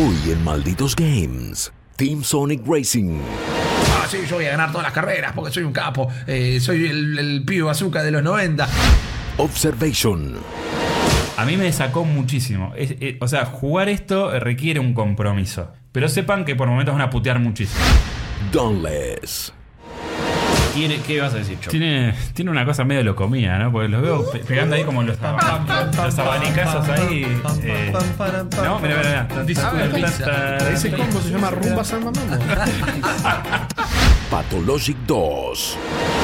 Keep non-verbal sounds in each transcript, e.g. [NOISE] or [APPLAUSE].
Hoy en Malditos Games, Team Sonic Racing. Ah, sí, yo voy a ganar todas las carreras porque soy un capo. Eh, soy el, el pibe bazooka de los 90. Observation. A mí me sacó muchísimo. Es- eh, o sea, jugar esto requiere un compromiso. Pero sepan que por momentos van a putear muchísimo. Dauntless. Tiene, ¿Qué vas a decir, Cho? Tiene, tiene una cosa medio locomía, ¿no? Porque los veo pe- pegando ahí como los, los abanicazos ahí. eh, no, mira, mira, mira. Ese combo se llama Rumba Samba Mambo. [LAUGHS] Pathologic 2.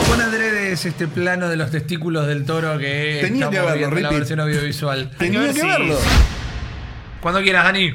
Con adredes este plano de los testículos del toro que Tenía que verlo, viendo en la Rippy. versión audiovisual. [LAUGHS] Tenía que verlo. Cuando quieras, Dani.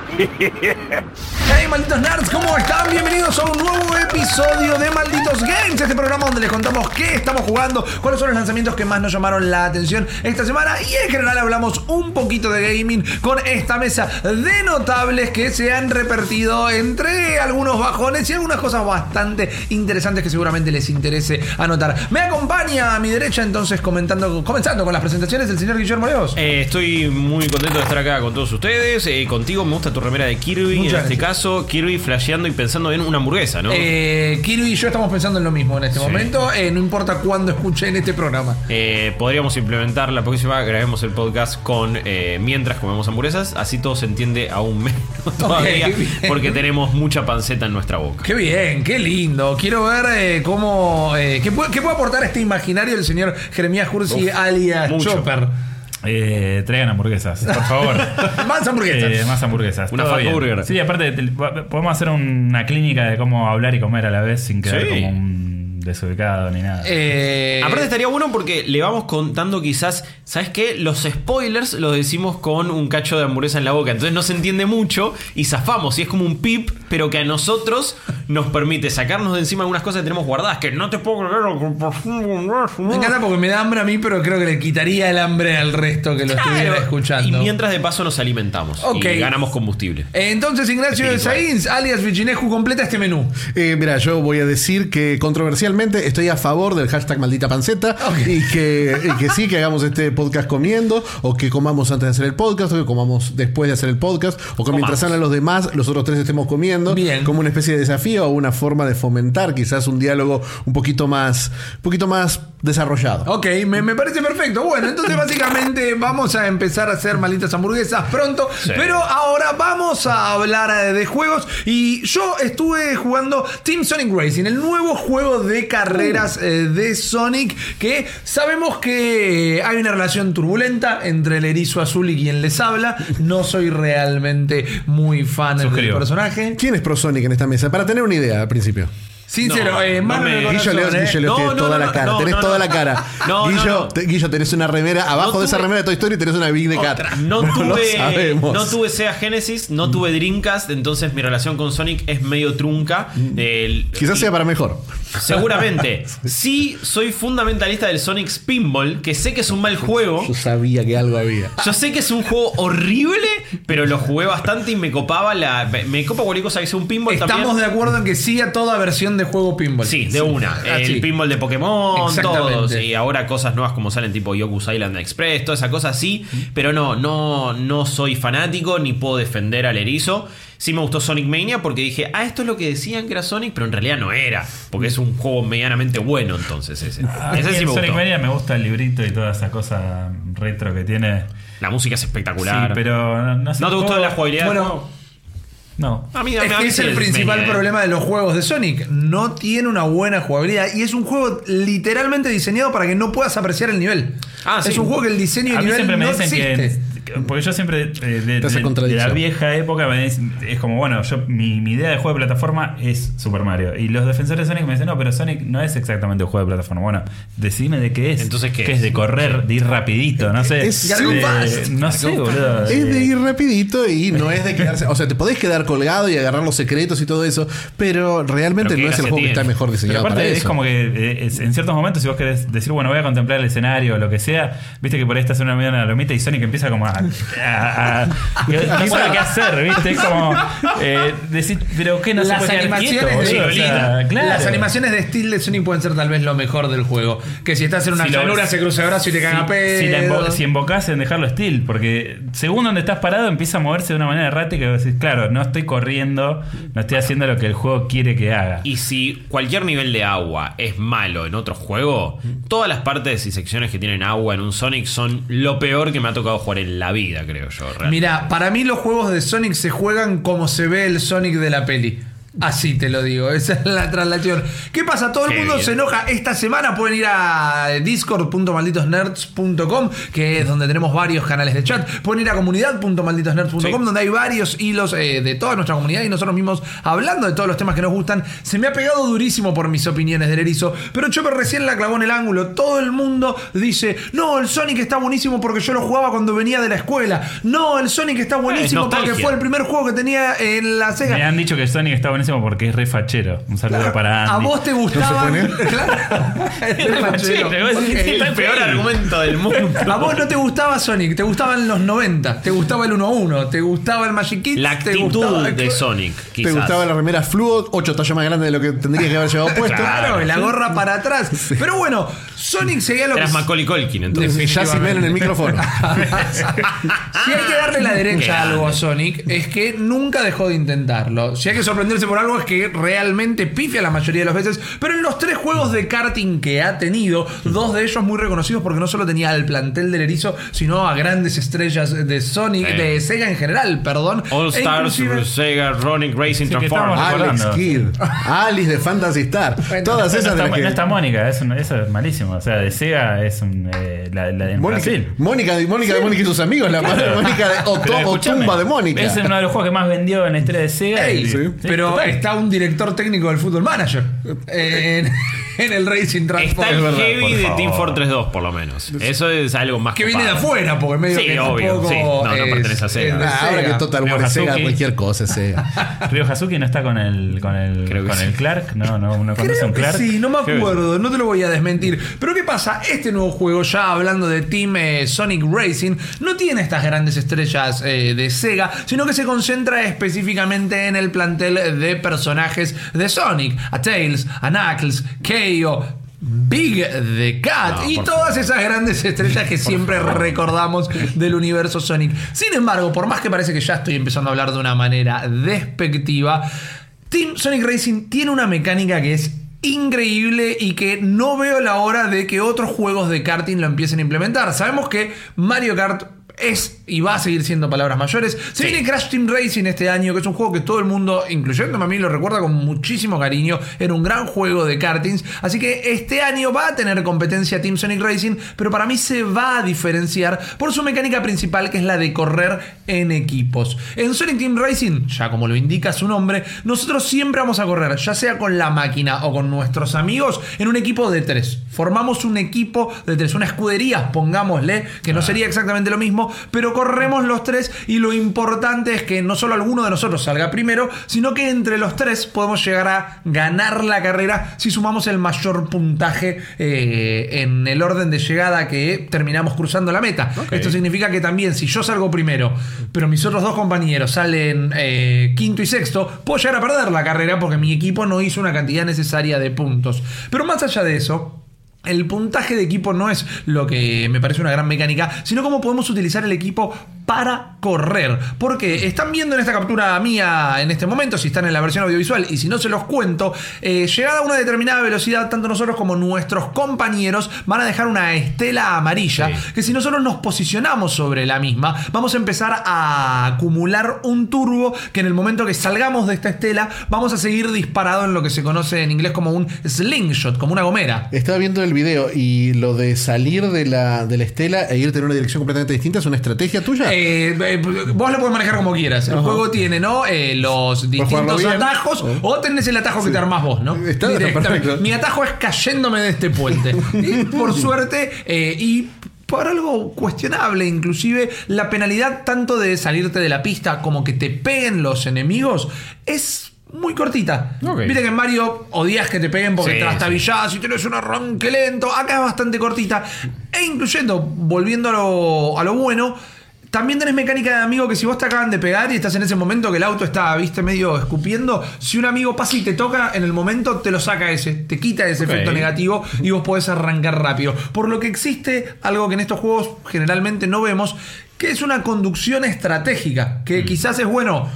[LAUGHS] Hey, malditos nerds, ¿cómo están? Bienvenidos a un nuevo episodio de Malditos Games, este programa donde les contamos qué estamos jugando, cuáles son los lanzamientos que más nos llamaron la atención esta semana y en general hablamos un poquito de gaming con esta mesa de notables que se han repartido entre algunos bajones y algunas cosas bastante interesantes que seguramente les interese anotar. Me acompaña a mi derecha entonces comentando, comenzando con las presentaciones el señor Guillermo Leos. Eh, estoy muy contento de estar acá con todos ustedes. Eh, contigo me gusta tu remera de Kirby. Muchas en este caso, Kirby flasheando y pensando en una hamburguesa, ¿no? Eh, Kiru y yo estamos pensando en lo mismo en este momento, eh, no importa cuándo escuchen este programa. Eh, podríamos implementar la próxima, grabemos el podcast con eh, mientras comemos hamburguesas, así todo se entiende aún [LAUGHS] menos todavía, porque tenemos mucha panceta en nuestra boca. Qué bien, qué lindo. Quiero ver cómo. qué, puede, qué puede aportar este imaginario el señor Jeremías Cursi alias mucho. Chopper. Eh, traigan hamburguesas, por [LAUGHS] favor. Más hamburguesas. Eh, más hamburguesas. Una burger. Sí, aparte, te- podemos hacer una clínica de cómo hablar y comer a la vez sin quedar Sí. como un desubicado ni nada. Eh, Aparte estaría bueno porque le vamos contando quizás, ¿sabes qué? Los spoilers los decimos con un cacho de hamburguesa en la boca, entonces no se entiende mucho y zafamos y es como un pip, pero que a nosotros nos permite sacarnos de encima algunas cosas que tenemos guardadas, que no te puedo creer. me encanta porque me da hambre a mí, pero creo que le quitaría el hambre al resto que lo estuviera escuchando. Y mientras de paso nos alimentamos Ok. y ganamos combustible. Entonces, Ignacio de. Sainz, alias Vigineju, completa este menú. Eh, mira, yo voy a decir que estoy a favor del hashtag maldita panceta y, que, y que sí, que hagamos este podcast comiendo o que comamos antes de hacer el podcast o que comamos después de hacer el podcast o que mientras hablan los demás, los otros tres estemos comiendo Bien. como una especie de desafío o una forma de fomentar quizás un diálogo un poquito más, un poquito más desarrollado. Ok, me, me parece perfecto. Bueno, entonces [LAUGHS] básicamente vamos a empezar a hacer malditas hamburguesas pronto. Sí. Pero ahora vamos a hablar eh, de juegos. Y yo estuve jugando Team Sonic Racing, el nuevo juego de carreras eh, de Sonic. Que sabemos que hay una relación turbulenta entre el erizo azul y quien les habla. No soy realmente muy fan del Suscribo. personaje. ¿Quién es Pro Sonic en esta mesa? Para tener una idea al principio. Sincero, No, eh, me- Guillo León, eh. Guillo León, No, tienes no, toda la cara, tenés toda la cara. Guillo, Guillo, tenés una remera, abajo de esa remera de Toy Story tenés una Big de Cat. No [LAUGHS] tuve, no tuve Sega Genesis, no tuve Dreamcast, entonces mi relación con Sonic es medio trunca. El- Quizás sea para mejor. Seguramente. [LAUGHS] Sí, soy fundamentalista del Sonic Spinball, que sé que es un mal juego. Yo sabía que algo había. Yo sé que es un juego horrible, pero lo jugué bastante y me copaba la. Me me copa cualquier cosa que sea un pinball Estamos también. de acuerdo en que sí a toda versión de juego pinball. Sí, de una. Ah, el sí. pinball de Pokémon, todos. Y ahora cosas nuevas como salen tipo Yoku's Island Express, toda esa cosa sí. Pero no, no, no soy fanático ni puedo defender al erizo. Sí me gustó Sonic Mania porque dije, ah, esto es lo que decían que era Sonic, pero en realidad no era. Porque es un juego medianamente bueno entonces ese. A [LAUGHS] mí Ese sí en me Sonic gustó. Mania me gusta el librito y toda esa cosa retro que tiene. La música es espectacular. Sí, pero no, no sé. ¿No te gustó la jugabilidad? Bueno? No. A mí, a Es mí- a que mí es sí el principal eh. problema de los juegos de Sonic. No tiene una buena jugabilidad y es un juego literalmente diseñado para que no puedas apreciar el nivel. Ah, es sí. un juego que el diseño A de mí nivel siempre me no dicen existe. que. Porque yo siempre, eh, de, la vieja época, me dicen- es como, bueno, yo mi, mi idea de juego de plataforma es Super Mario. Y los defensores de Sonic me dicen, no, pero Sonic no es exactamente un juego de plataforma. Bueno, decime de qué es. Entonces, ¿qué ¿Qué es? es de correr, de ir rapidito, no sé. Es- Go de- no sé, boludo. Es de ir rapidito y no es de quedarse. O sea, te podés quedar colgado y agarrar los secretos y todo eso, pero realmente Pero no es el juego que está mejor Pero diseñado aparte para es eso. como que eh, es- en ciertos momentos, si vos querés decir, bueno, voy a contemplar el escenario o lo que sea, viste que por ahí estás en una media lomita y Sonic empieza como a, a- [LAUGHS] qué hacer, ¿viste? Es como eh, decir, pero qué no se las puede quedar animaciones, quieto, de, boludo? O sea, claro. las animaciones de estilo de Sonic pueden ser tal vez lo mejor del juego. Que si estás en una Si lo- llanura se cruza el brazo y te caga si, si, la pedo. invo- si invocás en dejarlo still, porque según donde estás parado empieza a moverse de una manera errática y vos decís, claro, no estoy corriendo, no estoy haciendo lo que el juego quiere que haga. Y si cualquier nivel de agua es malo en otro juego, todas las partes y secciones que tienen agua en un Sonic son lo peor que me ha tocado jugar en la vida, creo yo. Mira, para mí los juegos de Sonic se juegan como se ve el Sonic de la peli. Así te lo digo, [LAUGHS] esa es la traslación. ¿Qué pasa? Todo el Qué mundo bien. se enoja. Esta semana pueden ir a discord.malditosnerds.com, que es donde tenemos varios canales de chat. Pueden ir a comunidad.malditosnerds.com, Sí. donde hay varios hilos eh, de toda nuestra comunidad y nosotros mismos hablando de todos los temas que nos gustan. Se me ha pegado durísimo por mis opiniones del erizo, pero Chopper recién la clavó en el ángulo. Todo el mundo dice: No, el Sonic está buenísimo porque yo lo jugaba cuando venía de la escuela. No, el Sonic está buenísimo porque fue el primer juego que tenía en la Sega. Me han dicho que Sonic está buenísimo porque es re fachero. Un saludo para A Andy. vos te gustaba. [LAUGHS] Claro. Es re [LAUGHS] fachero. fachero, vos decís, Ok. está el peor argumento del mundo. A vos no te gustaba Sonic, te gustaban los 90, te gustaba el 1-1, te gustaba el Magic Kids, La te actitud gustaba- de Sonic, ¿Te quizás. gustaba la remera fluo? Ocho tallas más grande de lo que tendría que haber llevado puesto. Claro, y la gorra para atrás. Pero bueno, Sonic seguía lo que. Eras Macaulay Culkin, entonces. Ya men en el micrófono. [LAUGHS] si hay que darle la derecha a algo a. Sonic, es que nunca dejó de intentarlo. Si hay que sorprenderse por algo, es que realmente pifia la mayoría de las veces. Pero en los tres juegos de karting que ha tenido, dos de ellos muy reconocidos porque no solo tenía al plantel del erizo, sino a grandes estrellas de Sonic, Sí. de Sega en general, perdón. All E Stars, Sega, Ronic Racing, Sí, Transformers. Alex. Kidd. Alice de Fantasy Star. Bueno, Todas No esas de está, las que- no está Mónica, eso es malísimo. O sea, de Sega es un, eh, la, la en Mónica, Brasil. Mónica, de- Mónica de Mónica y sus amigos, la madre de Mónica de, o, Pero to- o escúchame, tumba de Mónica. Es uno de los juegos que más vendió en la historia de Sega. Ey, y- sí. pero. Está un director técnico del Fútbol Manager en, en el Racing Está Transform. el verdad, heavy de favor. Team Fortress 2, por lo menos. Eso es algo más Que viene de afuera, porque medio Sí, que obvio, tampoco sí. No, no es- pertenece a Sega. es de Ah, ahora que Total War es Sega, cualquier cosa es Sega. [LAUGHS] Ryo Hazuki no está con el con el Creo que con sí. el Clark, no, no, no conoce a Creo un que Clark. sí, no me acuerdo, no te lo voy a desmentir. Pero ¿qué pasa? Este nuevo juego, ya hablando de Team eh, Sonic Racing, no tiene estas grandes estrellas eh, de Sega, sino que se concentra específicamente en el plantel de personajes de Sonic. A Tails, a Knuckles, Keo, Big the Cat No, y todas esas grandes estrellas que siempre recordamos del universo Sonic. Sin embargo, por más que parece que ya estoy empezando a hablar de una manera despectiva, Team Sonic Racing tiene una mecánica que es increíble y que no veo la hora de que otros juegos de karting lo empiecen a implementar. Sabemos que Mario Kart es y va a seguir siendo palabras mayores. Se viene Crash Team Racing este año, que es un juego que todo el mundo, incluyéndome a mí, lo recuerda con muchísimo cariño. Era un gran juego de kartings. Así que este año va a tener competencia Team Sonic Racing, pero para mí se va a diferenciar por su mecánica principal, que es la de correr en equipos. En Sonic Team Racing, ya como lo indica su nombre, nosotros siempre vamos a correr, ya sea con la máquina o con nuestros amigos, en un equipo de tres. Formamos un equipo de tres, una escudería, pongámosle, que no sería exactamente lo mismo, pero corremos los tres y lo importante es que no solo alguno de nosotros salga primero, sino que entre los tres podemos llegar a ganar la carrera si sumamos el mayor puntaje eh, en el orden de llegada que terminamos cruzando la meta. Esto significa que también si yo salgo primero, pero mis otros dos compañeros salen eh, quinto y sexto, puedo llegar a perder la carrera porque mi equipo no hizo una cantidad necesaria de puntos. Pero más allá de eso, el puntaje de equipo no es lo que me parece una gran mecánica, sino cómo podemos utilizar el equipo para correr. Porque están viendo en esta captura mía en este momento, si están en la versión audiovisual y si no se los cuento, eh, llegada a una determinada velocidad, tanto nosotros como nuestros compañeros van a dejar una estela amarilla, Sí. que si nosotros nos posicionamos sobre la misma, vamos a empezar a acumular un turbo que en el momento que salgamos de esta estela, vamos a seguir disparado en lo que se conoce en inglés como un slingshot, como una gomera. Estaba viendo el video y lo de salir de la, de la estela e irte en una dirección completamente distinta es una estrategia tuya. Eh, eh, vos lo puedes manejar como quieras. El juego tiene, ¿no? Eh, los distintos bien. atajos. O tenés el atajo que te armás vos, ¿no? Está Directamente. Mi atajo es cayéndome de este puente. [LAUGHS] y por suerte, y por algo cuestionable, inclusive la penalidad tanto de salirte de la pista como que te peguen los enemigos es muy cortita. Ok. Viste que en Mario odias que te peguen porque Sí, trastabillás y tenés un arranque lento. Acá es bastante cortita. E incluyendo, volviendo a lo, a lo bueno, También tenés mecánica de amigo que si vos te acaban de pegar y estás en ese momento que el auto está, viste, medio escupiendo, si un amigo pasa y te toca, en el momento te lo saca ese, te quita ese efecto negativo y vos podés arrancar rápido. Por lo que existe algo que en estos juegos generalmente no vemos, que es una conducción estratégica, que quizás es bueno.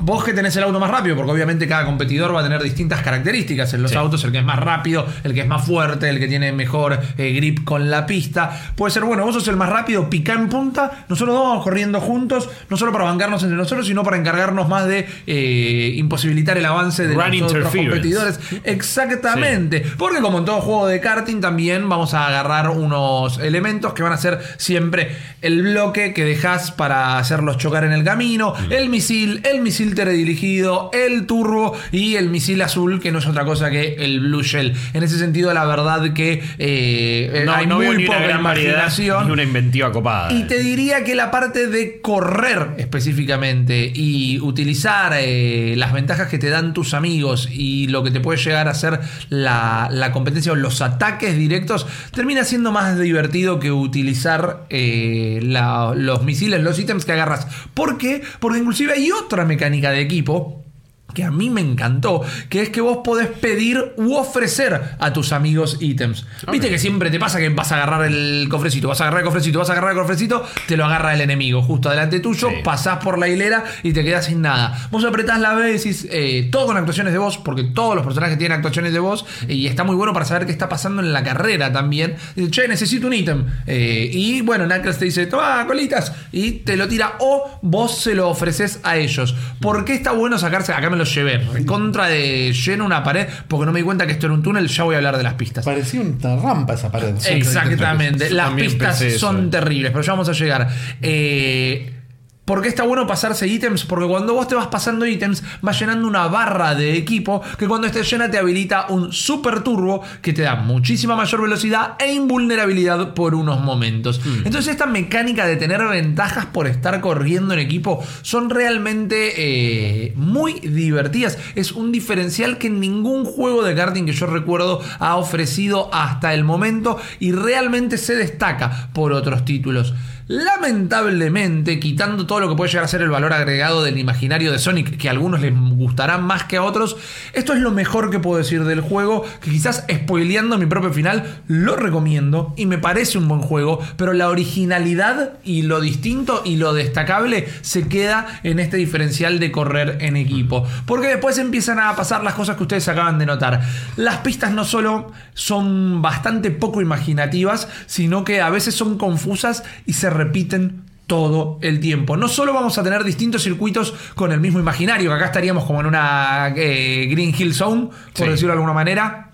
Vos que tenés el auto más rápido, porque obviamente cada competidor va a tener distintas características en los autos, el que es más rápido, el que es más fuerte, el que tiene mejor eh, grip con la pista. Puede ser, bueno, vos sos el más rápido, pica en punta, nosotros dos vamos corriendo juntos, no solo para bancarnos entre nosotros, sino para encargarnos más de eh, imposibilitar el avance de Run los otros competidores. Exactamente. Porque como en todo juego de karting, también vamos a agarrar unos elementos que van a ser siempre el bloque que dejas para hacerlos chocar en el camino, el misil, el misil teledirigido, el turbo y el misil azul, que no es otra cosa que el Blue Shell. En ese sentido, la verdad que eh, No, hay no muy una poca gran variedad ni una inventiva copada. Y te diría que la parte de correr específicamente y utilizar eh, las ventajas que te dan tus amigos y lo que te puede llegar a ser la, la competencia o los ataques directos termina siendo más divertido que utilizar eh, la- los misiles, los ítems que agarras. ¿Por qué? Porque inclusive hay otra mecánica de equipo que a mí me encantó, que es que vos podés pedir u ofrecer a tus amigos ítems. Viste que siempre te pasa que vas a agarrar el cofrecito, vas a agarrar el cofrecito, vas a agarrar el cofrecito, te lo agarra el enemigo justo delante tuyo, Sí. pasás por la hilera y te quedás sin nada. Vos apretás la B y decís, eh, todo con actuaciones de voz, porque todos los personajes tienen actuaciones de voz y está muy bueno para saber qué está pasando en la carrera también. Dice, che, necesito un ítem. Eh, y bueno, Knuckles te dice, toma colitas, y te lo tira o vos se lo ofreces a ellos. ¿Por qué está bueno sacarse? Acá me lo llevé, contra de lleno una pared, porque no me di cuenta que esto era un túnel, ya voy a hablar de las pistas. Parecía una rampa esa pared. Exactamente. Las pistas son eh. terribles, pero ya vamos a llegar. Eh, ¿Por qué está bueno pasarse ítems? Porque cuando vos te vas pasando ítems, vas llenando una barra de equipo que cuando esté llena te habilita un super turbo que te da muchísima mayor velocidad e invulnerabilidad por unos momentos. Hmm. Entonces esta mecánica de tener ventajas por estar corriendo en equipo son realmente eh, muy divertidas. Es un diferencial que ningún juego de karting que yo recuerdo ha ofrecido hasta el momento y realmente se destaca por otros títulos. Lamentablemente, quitando todo lo que puede llegar a ser el valor agregado del imaginario de Sonic, que a algunos les gustará más que a otros, esto es lo mejor que puedo decir del juego, que quizás spoileando mi propio final, lo recomiendo y me parece un buen juego, pero la originalidad y lo distinto y lo destacable se queda en este diferencial de correr en equipo. Porque después empiezan a pasar las cosas que ustedes acaban de notar. Las pistas no solo son bastante poco imaginativas, sino que a veces son confusas y se repiten todo el tiempo. No solo vamos a tener distintos circuitos con el mismo imaginario, que acá estaríamos como en una eh, Green Hill Zone, por Sí. decirlo de alguna manera.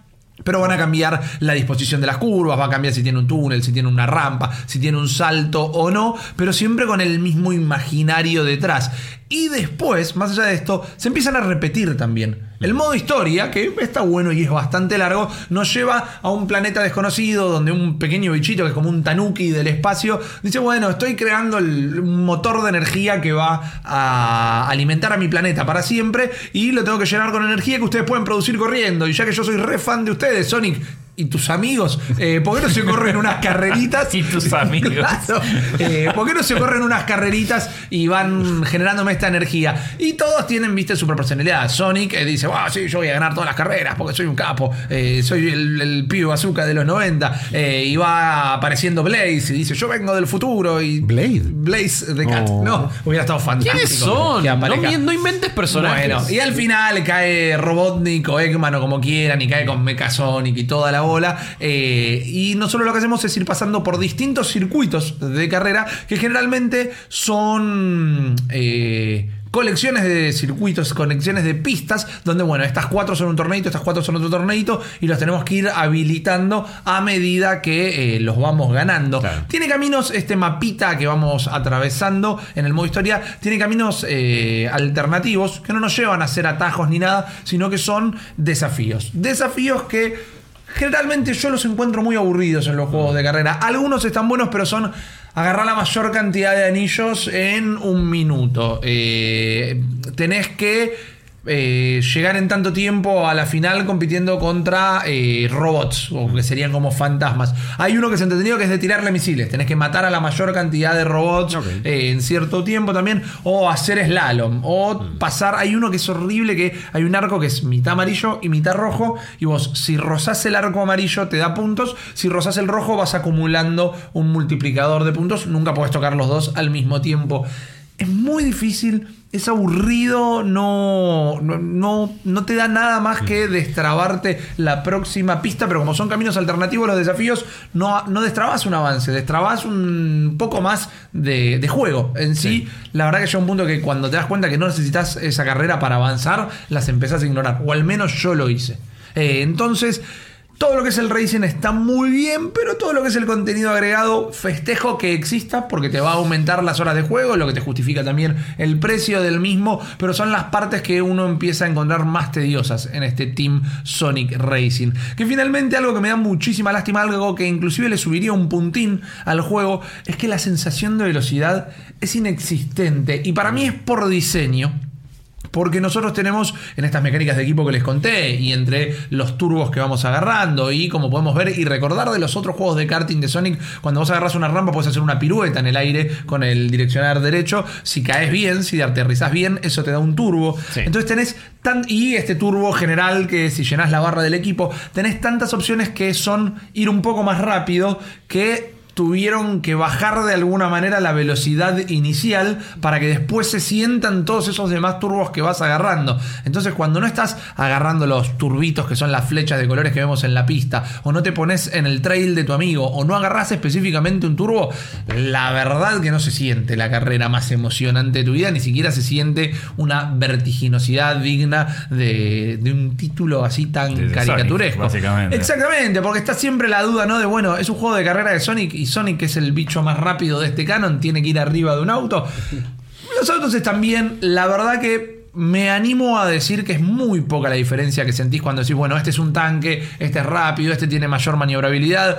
Pero van a cambiar la disposición de las curvas, va a cambiar si tiene un túnel, si tiene una rampa, si tiene un salto o no, pero siempre con el mismo imaginario detrás. Y después, más allá de esto, se empiezan a repetir también. El modo historia, que está bueno y es bastante largo, nos lleva a un planeta desconocido donde un pequeño bichito que es como un tanuki del espacio dice, bueno, estoy creando el motor de energía que va a alimentar a mi planeta para siempre y lo tengo que llenar con energía que ustedes pueden producir corriendo. Y ya que yo soy re fan de ustedes, Sonic, y tus amigos, eh, ¿por qué no se corren unas carreritas? [LAUGHS] Y tus amigos. Claro. Eh, ¿Por qué no se corren unas carreritas y van generándome esta energía? Y todos tienen, viste, su personalidad. Sonic eh, dice, wow, sí, yo voy a ganar todas las carreras porque soy un capo. Eh, soy el, el pibe bazooka de los 90. Eh, y va apareciendo Blaze y dice, yo vengo del futuro. Y Blade. Blaze de Cat. Oh. No, hubiera estado fantástico. ¿Quiénes son? que No, no inventes personajes. Bueno, y al final cae Robotnik o Eggman o como quieran y cae con Mechasonic y toda la bola. Eh, y nosotros lo que hacemos es ir pasando por distintos circuitos de carrera que generalmente son... eh, colecciones de circuitos, conexiones de pistas, donde bueno, estas cuatro son un torneito, estas cuatro son otro torneito, y los tenemos que ir habilitando a medida que eh, los vamos ganando. Claro. Tiene caminos, este mapita que vamos atravesando en el modo historia, tiene caminos eh, alternativos que no nos llevan a hacer atajos ni nada, sino que son desafíos. Desafíos que generalmente yo los encuentro muy aburridos en los juegos de carrera. Algunos están buenos, pero son agarrar la mayor cantidad de anillos en un minuto. Eh, tenés que eh, llegar en tanto tiempo a la final compitiendo contra eh, robots, o que serían como fantasmas. Hay uno que es entretenido que es de tirarle misiles. Tenés que matar a la mayor cantidad de robots eh, en cierto tiempo también, o hacer slalom, o pasar. Hay uno que es horrible, que hay un arco que es mitad amarillo y mitad rojo, y vos, si rozás el arco amarillo, te da puntos, si rozás el rojo, vas acumulando un multiplicador de puntos. Nunca podés tocar los dos al mismo tiempo. Es muy difícil, es aburrido, no, no, no, no te da nada más que destrabarte la próxima pista, pero como son caminos alternativos los desafíos, no, no destrabas un avance, destrabas un poco más de, de juego en sí. La verdad que llega un punto que cuando te das cuenta que no necesitas esa carrera para avanzar, las empezás a ignorar, o al menos yo lo hice. Eh, entonces... Todo lo que es el racing está muy bien, pero todo lo que es el contenido agregado, festejo que exista porque te va a aumentar las horas de juego, lo que te justifica también el precio del mismo, pero son las partes que uno empieza a encontrar más tediosas en este Team Sonic Racing. Que finalmente algo que me da muchísima lástima, algo que inclusive le subiría un puntín al juego, es que la sensación de velocidad es inexistente y para mí es por diseño. Porque nosotros tenemos en estas mecánicas de equipo que les conté y entre los turbos que vamos agarrando y como podemos ver y recordar de los otros juegos de karting de Sonic, cuando vos agarras una rampa puedes hacer una pirueta en el aire con el direccionar derecho. Si caes bien, si aterrizás bien, eso te da un turbo. Sí. Entonces tenés tan y este turbo general que si llenás la barra del equipo, tenés tantas opciones que son ir un poco más rápido que tuvieron que bajar de alguna manera la velocidad inicial para que después se sientan todos esos demás turbos que vas agarrando. Entonces cuando no estás agarrando los turbitos que son las flechas de colores que vemos en la pista, o no te pones en el trail de tu amigo, o no agarras específicamente un turbo, la verdad que no se siente la carrera más emocionante de tu vida, ni siquiera se siente una vertiginosidad digna de, de un título así tan De Sonic, caricaturesco. básicamente. Exactamente, porque está siempre la duda, ¿no? De bueno, es un juego de carrera de Sonic y Sonic, que es el bicho más rápido de este canon, tiene que ir arriba de un auto. Los autos están bien, la verdad que me animo a decir que es muy poca la diferencia que sentís cuando decís, bueno, este es un tanque, este es rápido, este tiene mayor maniobrabilidad.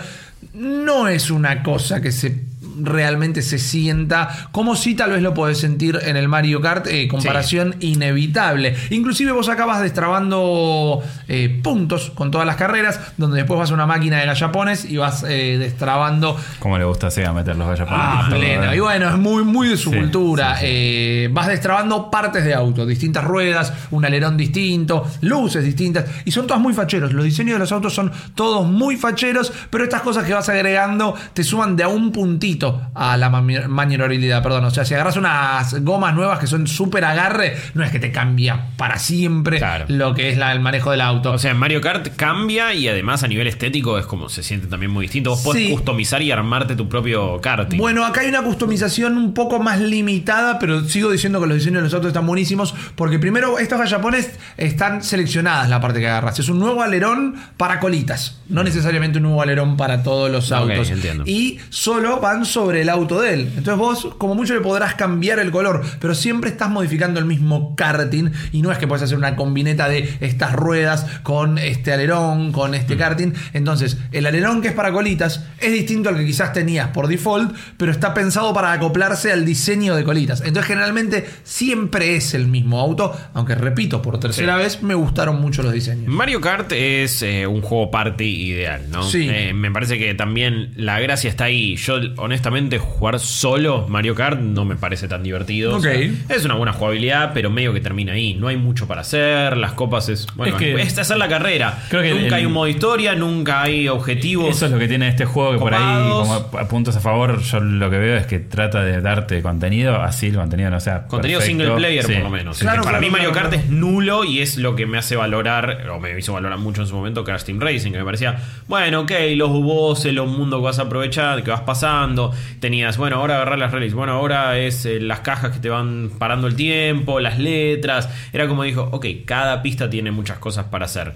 No es una cosa que se realmente se sienta como si tal vez lo podés sentir en el Mario Kart, eh, comparación inevitable. Inclusive vos acabas destrabando eh, puntos con todas las carreras, donde después vas a una máquina de gallapones y vas eh, destrabando Como le gusta a Sega meter los gallapones. Ah, [LAUGHS] pleno. Y bueno, es muy, muy de su Sí, cultura. sí, vas destrabando partes de auto, distintas ruedas, un alerón distinto, luces distintas. Y son todas muy facheros. Los diseños de los autos son todos muy facheros, pero estas cosas que vas agregando te suman de a un puntito a la mani- maniobrabilidad. Perdón. O sea, si agarras unas gomas nuevas que son súper agarre, no es que te cambia para siempre Claro. lo que es la- el manejo del auto. O sea, en Mario Kart cambia y además a nivel estético es como se siente también muy distinto. Vos podés customizar y armarte tu propio karting. Bueno, acá hay una customización un poco más limitada, pero sigo diciendo que los diseños de los autos están buenísimos, porque primero estos gallapones están seleccionadas la parte que agarras. Es un nuevo alerón para colitas, no necesariamente un nuevo alerón para todos los Ok, autos. entiendo. Y solo van sobre el auto de él. Entonces vos, como mucho, le podrás cambiar el color, pero siempre estás modificando el mismo karting y no es que puedes hacer una combineta de estas ruedas con este alerón, con Mm. este karting. Entonces, el alerón que es para colitas es distinto al que quizás tenías por default, pero está pensado para acoplarse al diseño de colitas. Entonces, generalmente siempre es el mismo auto, aunque repito, por tercera vez me gustaron mucho los diseños. Mario Kart es eh, un juego party ideal, ¿no? Sí. Eh, me parece que también la gracia está ahí. Yo, honestamente, jugar solo Mario Kart no me parece tan divertido. O sea, Ok. es una buena jugabilidad, pero medio que termina ahí. No hay mucho para hacer. Las copas es. Bueno, Es que- es hacer la carrera. Creo que nunca el- hay un modo historia, nunca hay objetivos. Eso es lo que tiene este juego, que por ahí, como a puntos a favor, yo lo que veo es que trata de darte contenido, así el contenido no sea. Contenido perfecto. single player, Sí. por lo menos. Claro, para claro, mí, Mario Kart claro. es nulo y es lo que me hace valorar, o me hizo valorar mucho en su momento, Crash Team Racing, que me parecía, bueno, ok, los bosses, los mundos que vas a aprovechar, que vas pasando. Tenías, bueno, ahora agarrar las rallies, bueno, ahora es eh, las cajas que te van parando el tiempo, las letras. Era como dijo, ok, cada pista tiene muchas cosas para hacer.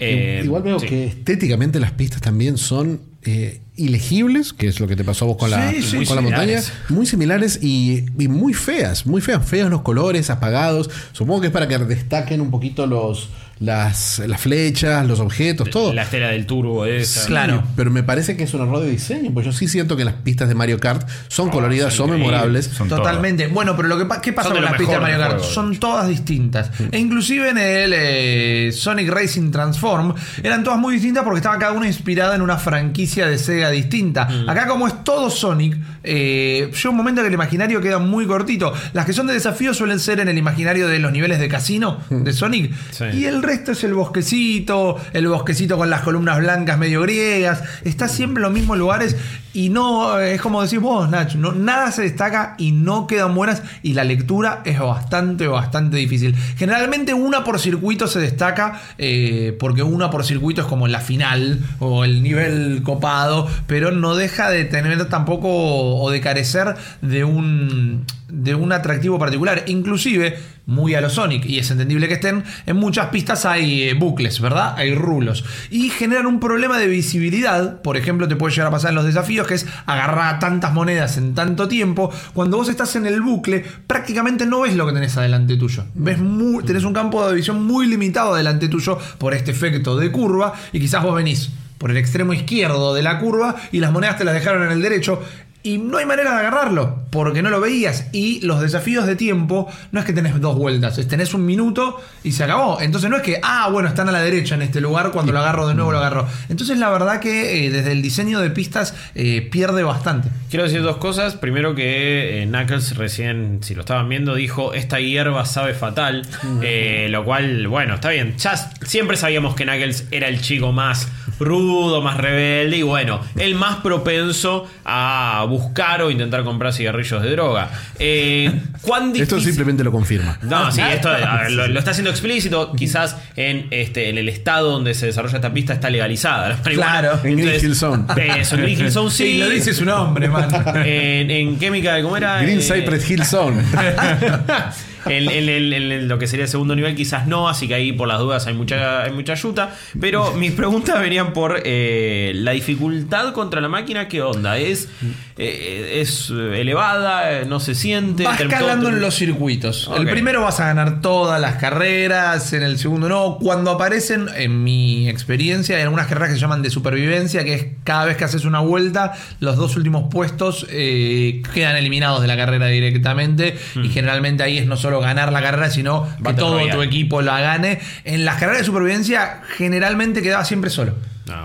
Eh, Igual veo sí. que estéticamente las pistas también son eh, ilegibles, que es lo que te pasó a vos con la, Sí, con la montaña, muy similares y, y muy feas, muy feas, feos los colores, apagados. Supongo que es para que destaquen un poquito los las, las flechas, los objetos, todo. La estela del turbo esa. Claro. Pero me parece que es un error de diseño, pues yo sí siento que las pistas de Mario Kart son coloridas, son, memorables. Son Totalmente. Bueno, pero lo que pa- ¿qué pasa con las pistas de Mario Kart? juego. Son todas distintas. E inclusive en el eh, Sonic Racing Transform eran todas muy distintas porque estaba cada una inspirada en una franquicia de Sega distinta. Acá como es todo Sonic, eh, llega un momento que el imaginario queda muy cortito. Las que son de desafío suelen ser en el imaginario de los niveles de casino de Sonic. Sí. Y el resto es el bosquecito, el bosquecito con las columnas blancas medio griegas. Está siempre en los mismos lugares y no, es como decís vos, Nacho, no, nada se destaca y no quedan buenas y la lectura es bastante, bastante difícil. Generalmente una por circuito se destaca eh, porque una por circuito es como la final o el nivel copado, pero no deja de tener tampoco o de carecer de un, de un atractivo particular. Inclusive, muy a lo Sonic, y es entendible que estén, en muchas pistas hay eh, bucles, ¿verdad? Hay rulos. Y generan un problema de visibilidad. Por ejemplo, te puede llegar a pasar en los desafíos, que es agarrar tantas monedas en tanto tiempo. Cuando vos estás en el bucle, prácticamente no ves lo que tenés adelante tuyo. Ves muy- tenés un campo de visión muy limitado adelante tuyo por este efecto de curva, y quizás vos venís por el extremo izquierdo de la curva y las monedas te las dejaron en el derecho. Y no hay manera de agarrarlo, porque no lo veías. Y los desafíos de tiempo no es que tenés dos vueltas, es tenés un minuto y se acabó. Entonces no es que, ah, bueno, están a la derecha en este lugar, cuando lo agarro de nuevo lo agarro. Entonces la verdad que eh, desde el diseño de pistas eh, pierde bastante. Quiero decir dos cosas. Primero que eh, Knuckles recién, si lo estaban viendo, dijo, esta hierba sabe fatal. Eh, lo cual, bueno, está bien. Ya siempre sabíamos que Knuckles era el chico más rudo, más rebelde y bueno, el más propenso a buscar o intentar comprar cigarrillos de droga. Eh, ¿Cuán Esto simplemente lo confirma. no, sí, esto ver, [LAUGHS] lo, lo está haciendo explícito. Quizás en este en el estado donde se desarrolla esta pista está legalizada la. Claro. En Green Hill Zone. Eso, en Green Hill Zone sí. Sí, lo dice su nombre, man. En, en Chemical, ¿cómo era? Green Eh, Cypress Hill Zone. [LAUGHS] en, lo que sería el segundo nivel quizás no, así que ahí por las dudas hay mucha, hay mucha ayuda. Pero [LAUGHS] mis preguntas venían por eh, la dificultad contra la máquina, ¿qué onda? ¿Es, eh, es elevada? ¿No se siente? Va Term- escalando en los circuitos. El primero vas a ganar todas las carreras, en el segundo no. Cuando aparecen, en mi experiencia, hay algunas carreras que se llaman de supervivencia, que es cada vez que haces una vuelta, los dos últimos puestos eh, quedan eliminados de la carrera directamente. Y generalmente ahí es no solo ganar la carrera, sino que Battle todo Royale. tu equipo la gane. En las carreras de supervivencia, generalmente quedaba siempre solo.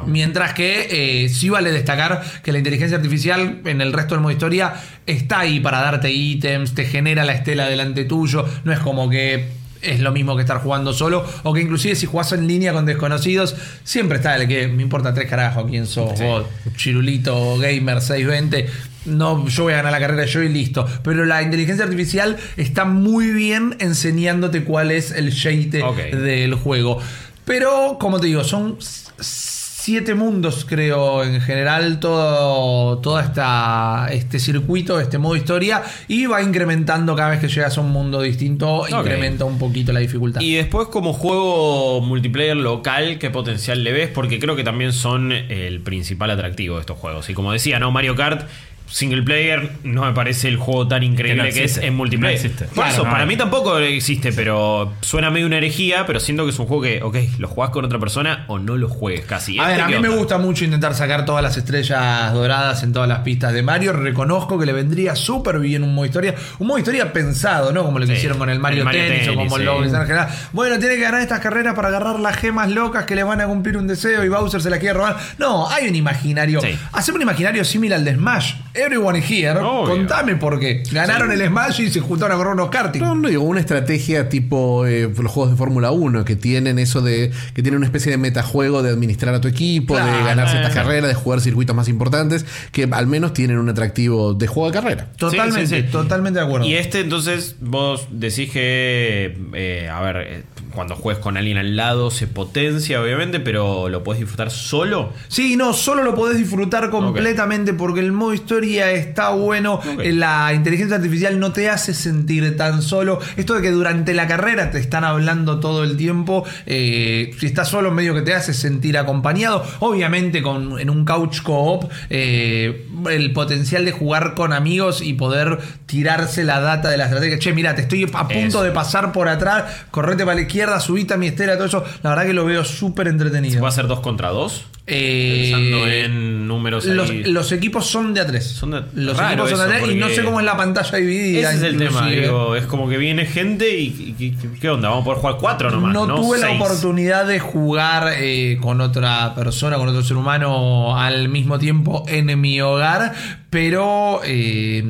Mientras que eh, sí vale destacar que la inteligencia artificial en el resto del modo historia está ahí para darte ítems, te genera la estela delante tuyo. No es como que es lo mismo que estar jugando solo. O que inclusive si jugás en línea con desconocidos, siempre está el que me importa tres carajos quién sos vos, Chirulito Gamer 620. No, yo voy a ganar la carrera yo y listo. Pero la inteligencia artificial está muy bien enseñándote cuál es el shade del juego. Pero, como te digo, son siete mundos, creo, en general, todo, todo esta, este circuito, este modo historia, y va incrementando cada vez que llegas a un mundo distinto, incrementa un poquito la dificultad. Y después como juego multiplayer local, ¿qué potencial le ves? Porque creo que también son el principal atractivo de estos juegos. Y como decía, ¿no? Mario Kart single player no me parece el juego tan increíble Que es en multiplayer. No existe. Por eso, Claro, no. para mí tampoco existe, pero suena medio una herejía, pero siento que es un juego que, ok, lo jugás con otra persona o no lo juegues casi. A ver, Este, a ¿qué mí me gusta mucho intentar sacar todas las estrellas doradas en todas las pistas de Mario. Reconozco que le vendría súper bien un modo historia. Un modo historia pensado, ¿no? Como lo que Sí, hicieron con el Mario, el Mario Tennis, o como sí. lo en general. Bueno, tiene que ganar estas carreras para agarrar las gemas locas que le van a cumplir un deseo y Bowser se la quiere robar. No, hay un imaginario. Sí. Hacemos un imaginario similar al de Smash. Everyone here. Obvio. Contame por qué. Ganaron el Smash y se juntaron a correr unos karting. No, no digo, una estrategia tipo eh, los juegos de Fórmula 1 que tienen eso de que tienen una especie de metajuego de administrar a tu equipo, de Claro, ganarse estas eh. carreras, de jugar circuitos más importantes, que al menos tienen un atractivo de juego de carrera. Totalmente, Sí, sí, sí. totalmente de acuerdo. Y este entonces vos decís que, eh, a ver, eh, cuando juegues con alguien al lado se potencia obviamente, pero lo puedes disfrutar solo. Sí, no, solo lo podés disfrutar completamente porque el modo historia está bueno, eh, la inteligencia artificial no te hace sentir tan solo. Esto de que durante la carrera te están hablando todo el tiempo, eh, si estás solo medio que te hace sentir acompañado. Obviamente con, en un couch co-op, eh, el potencial de jugar con amigos y poder tirarse la data de la estrategia. Che, mira, te estoy a punto Eso. de pasar por atrás, correte para la izquierda, subite a mi estela, todo eso. La verdad que lo veo súper ¿Se entretenido. puede hacer dos contra dos? Eh, Pensando en números los, ahí. los equipos son de a tres. Son de- los equipos son de a eso, tres y no sé cómo es la pantalla dividida. Ese es el tema, digo, es como que viene gente y, y- y- ¿qué onda? Vamos a poder jugar cuatro nomás. no No, tuve Seis. la oportunidad de jugar eh, con otra persona, con otro ser humano al mismo tiempo en mi hogar, pero eh,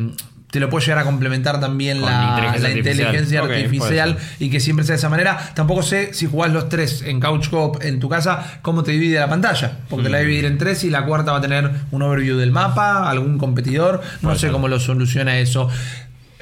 te lo puede llegar a complementar también Con la, inteligencia la artificial. inteligencia y que siempre sea de esa manera. Tampoco sé si jugás los tres en Couch Coop en tu casa, cómo te divide la pantalla, porque te la va a dividir en tres y la cuarta va a tener un overview del mapa, algún competidor, no sé cómo lo soluciona eso.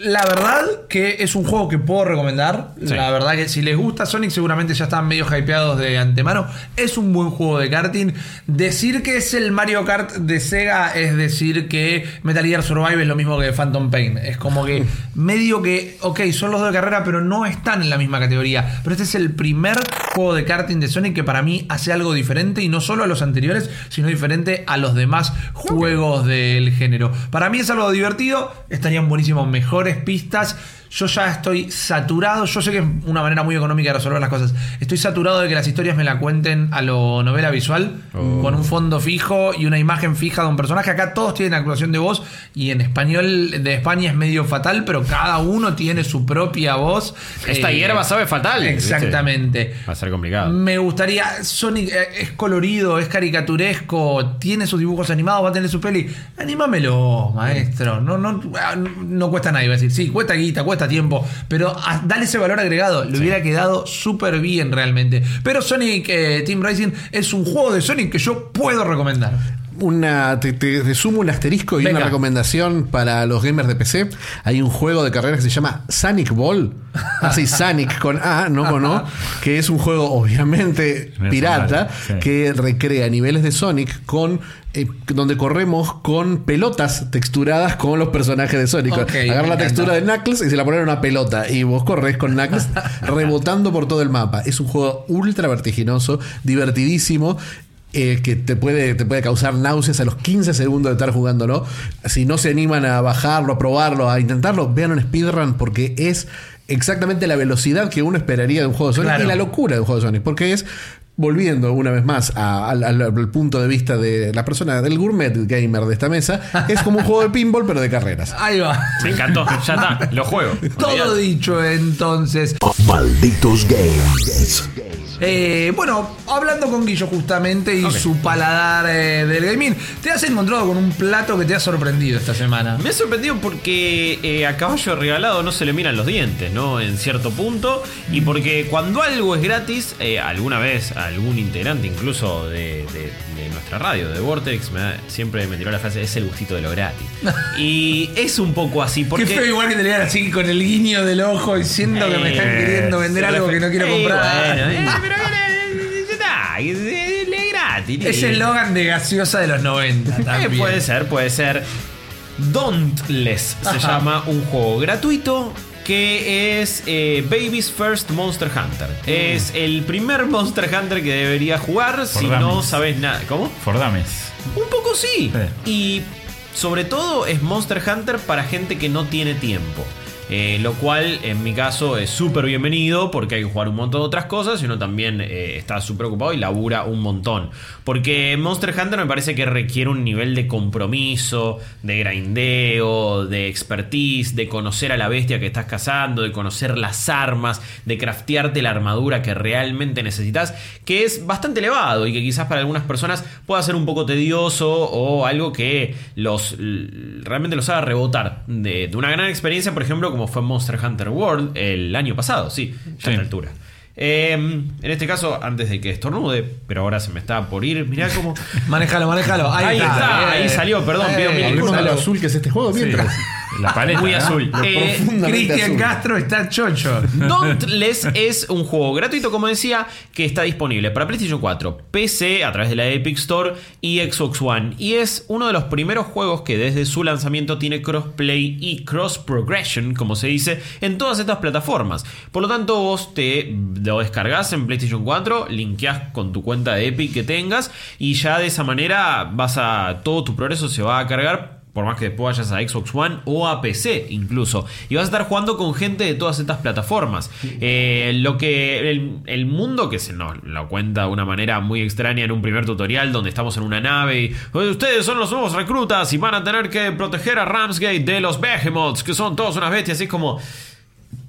La verdad que es un juego que puedo recomendar. Sí. La verdad que si les gusta Sonic seguramente ya están medio hypeados de antemano. Es un buen juego de karting. Decir que es el Mario Kart de Sega es decir que Metal Gear Survive es lo mismo que Phantom Pain. Es como que [LAUGHS] medio que, ok, son los dos de carrera pero no están en la misma categoría. Pero este es el primer juego de karting de Sonic que para mí hace algo diferente y no solo a los anteriores, sino diferente a los demás juegos del género. Para mí es algo divertido. Estarían buenísimos mejores pistas. Yo ya estoy saturado. Yo sé que es una manera muy económica de resolver las cosas. Estoy saturado de que las historias me la cuenten a lo novela visual, con un fondo fijo y una imagen fija de un personaje. Acá todos tienen actuación de voz y en español de España es medio fatal, pero cada uno tiene su propia voz. Esta Eh, hierba sabe fatal. ¿viste? Exactamente. Va a ser complicado. Me gustaría. Sonic eh, es colorido, es caricaturesco, tiene sus dibujos animados, va a tener su peli. Anímamelo, maestro. No, no, ah, no cuesta nada, iba a decir. Sí, cuesta guita, cuesta tiempo. Pero ah, dale ese valor agregado. Le hubiera quedado súper bien realmente. Pero Sonic eh, Team Racing es un juego de Sonic que yo puedo recomendar. Una, te, te- te sumo un asterisco y Venga. una recomendación para los gamers de PC. Hay un juego de carreras que se llama Sonic Ball. [LAUGHS] Así, Sonic con A, no con O. Que es un juego, obviamente, Me pirata, sí. que recrea niveles de Sonic con. eh, donde corremos con pelotas texturadas con los personajes de Sonic. Ok, me Agarra la textura de Knuckles y se la ponen en una pelota. Y vos corres con Knuckles [LAUGHS] rebotando por todo el mapa. Es un juego ultra vertiginoso, divertidísimo. Eh, que te puede, te puede causar náuseas a los 15 segundos de estar jugándolo. Si no se animan a bajarlo, a probarlo, a intentarlo, vean un speedrun porque es exactamente la velocidad que uno esperaría de un juego de Sonic Claro. y la locura de un juego de Sonic. Porque es, volviendo una vez más a- al, al- al punto de vista de la persona, del gourmet gamer de esta mesa, es como un juego de pinball pero de carreras. Ahí va. Me encantó. Ya está. Lo juego. Todo Olvidate. dicho entonces. Malditos Games. Eh, bueno, hablando con Guillo justamente y su paladar eh, del gaming, te has encontrado con un plato que te ha sorprendido esta semana. Me ha sorprendido porque eh, a caballo regalado no se le miran los dientes, ¿no? En cierto punto. Y porque cuando algo es gratis, eh, alguna vez algún integrante incluso de, de- de nuestra radio, de Vortex, me da- siempre me tiró la frase, es el gustito de lo gratis. [LAUGHS] y es un poco así, porque... Qué feo igual que te lean así con el guiño del ojo diciendo que me están Eh, queriendo vender se algo refe- que no quiero Eh, comprar. bueno, eh, [LAUGHS] pero eh, ya está, gratis. Es el eslogan de gaseosa de los 90 [LAUGHS] Eh, también. puede ser, puede ser. Dauntless se Ajá. llama un juego gratuito que es eh, Baby's First Monster Hunter. Mm. Es el primer Monster Hunter que deberías jugar si no sabes nada. ¿Cómo? Fordames. Un poco sí. Sí. Y sobre todo es Monster Hunter para gente que no tiene tiempo. Eh, lo cual en mi caso es súper bienvenido porque hay que jugar un montón de otras cosas y uno también eh, está súper ocupado y labura un montón. Porque Monster Hunter me parece que requiere un nivel de compromiso, de grindeo, de expertise, de conocer a la bestia que estás cazando, de conocer las armas, de craftearte la armadura que realmente necesitas, que es bastante elevado y que quizás para algunas personas pueda ser un poco tedioso o algo que los realmente los haga rebotar de, de una gran experiencia, por ejemplo, como fue Monster Hunter World el año pasado, sí, ya Sí. a esta altura. Eh, en este caso, antes de que estornude, pero ahora se me está por ir, mirá cómo... [LAUGHS] Manejalo, manejalo. Ahí, Ahí está, ahí salió, perdón, pido mil Eh, Hablemos de disculpas. azul que es este juego mientras. La paleta. Muy ¿no? azul. Eh, Cristian azul. Castro está chocho. Dauntless es un juego gratuito, como decía, que está disponible para PlayStation 4, PC a través de la Epic Store y Xbox One. Y es uno de los primeros juegos que desde su lanzamiento tiene crossplay y cross progression, como se dice, en todas estas plataformas. Por lo tanto, vos te lo descargas en PlayStation 4, linkeás con tu cuenta de Epic que tengas y ya de esa manera vas a todo tu progreso se va a cargar por más que después vayas a Xbox One o a PC incluso. Y vas a estar jugando con gente de todas estas plataformas. Eh, lo que. El, mundo que se nos lo cuenta de una manera muy extraña en un primer tutorial donde estamos en una nave y. "Oye, Ustedes son los nuevos reclutas y van a tener que proteger a Ramsgate de los Behemoths, que son todos unas bestias. Y es como.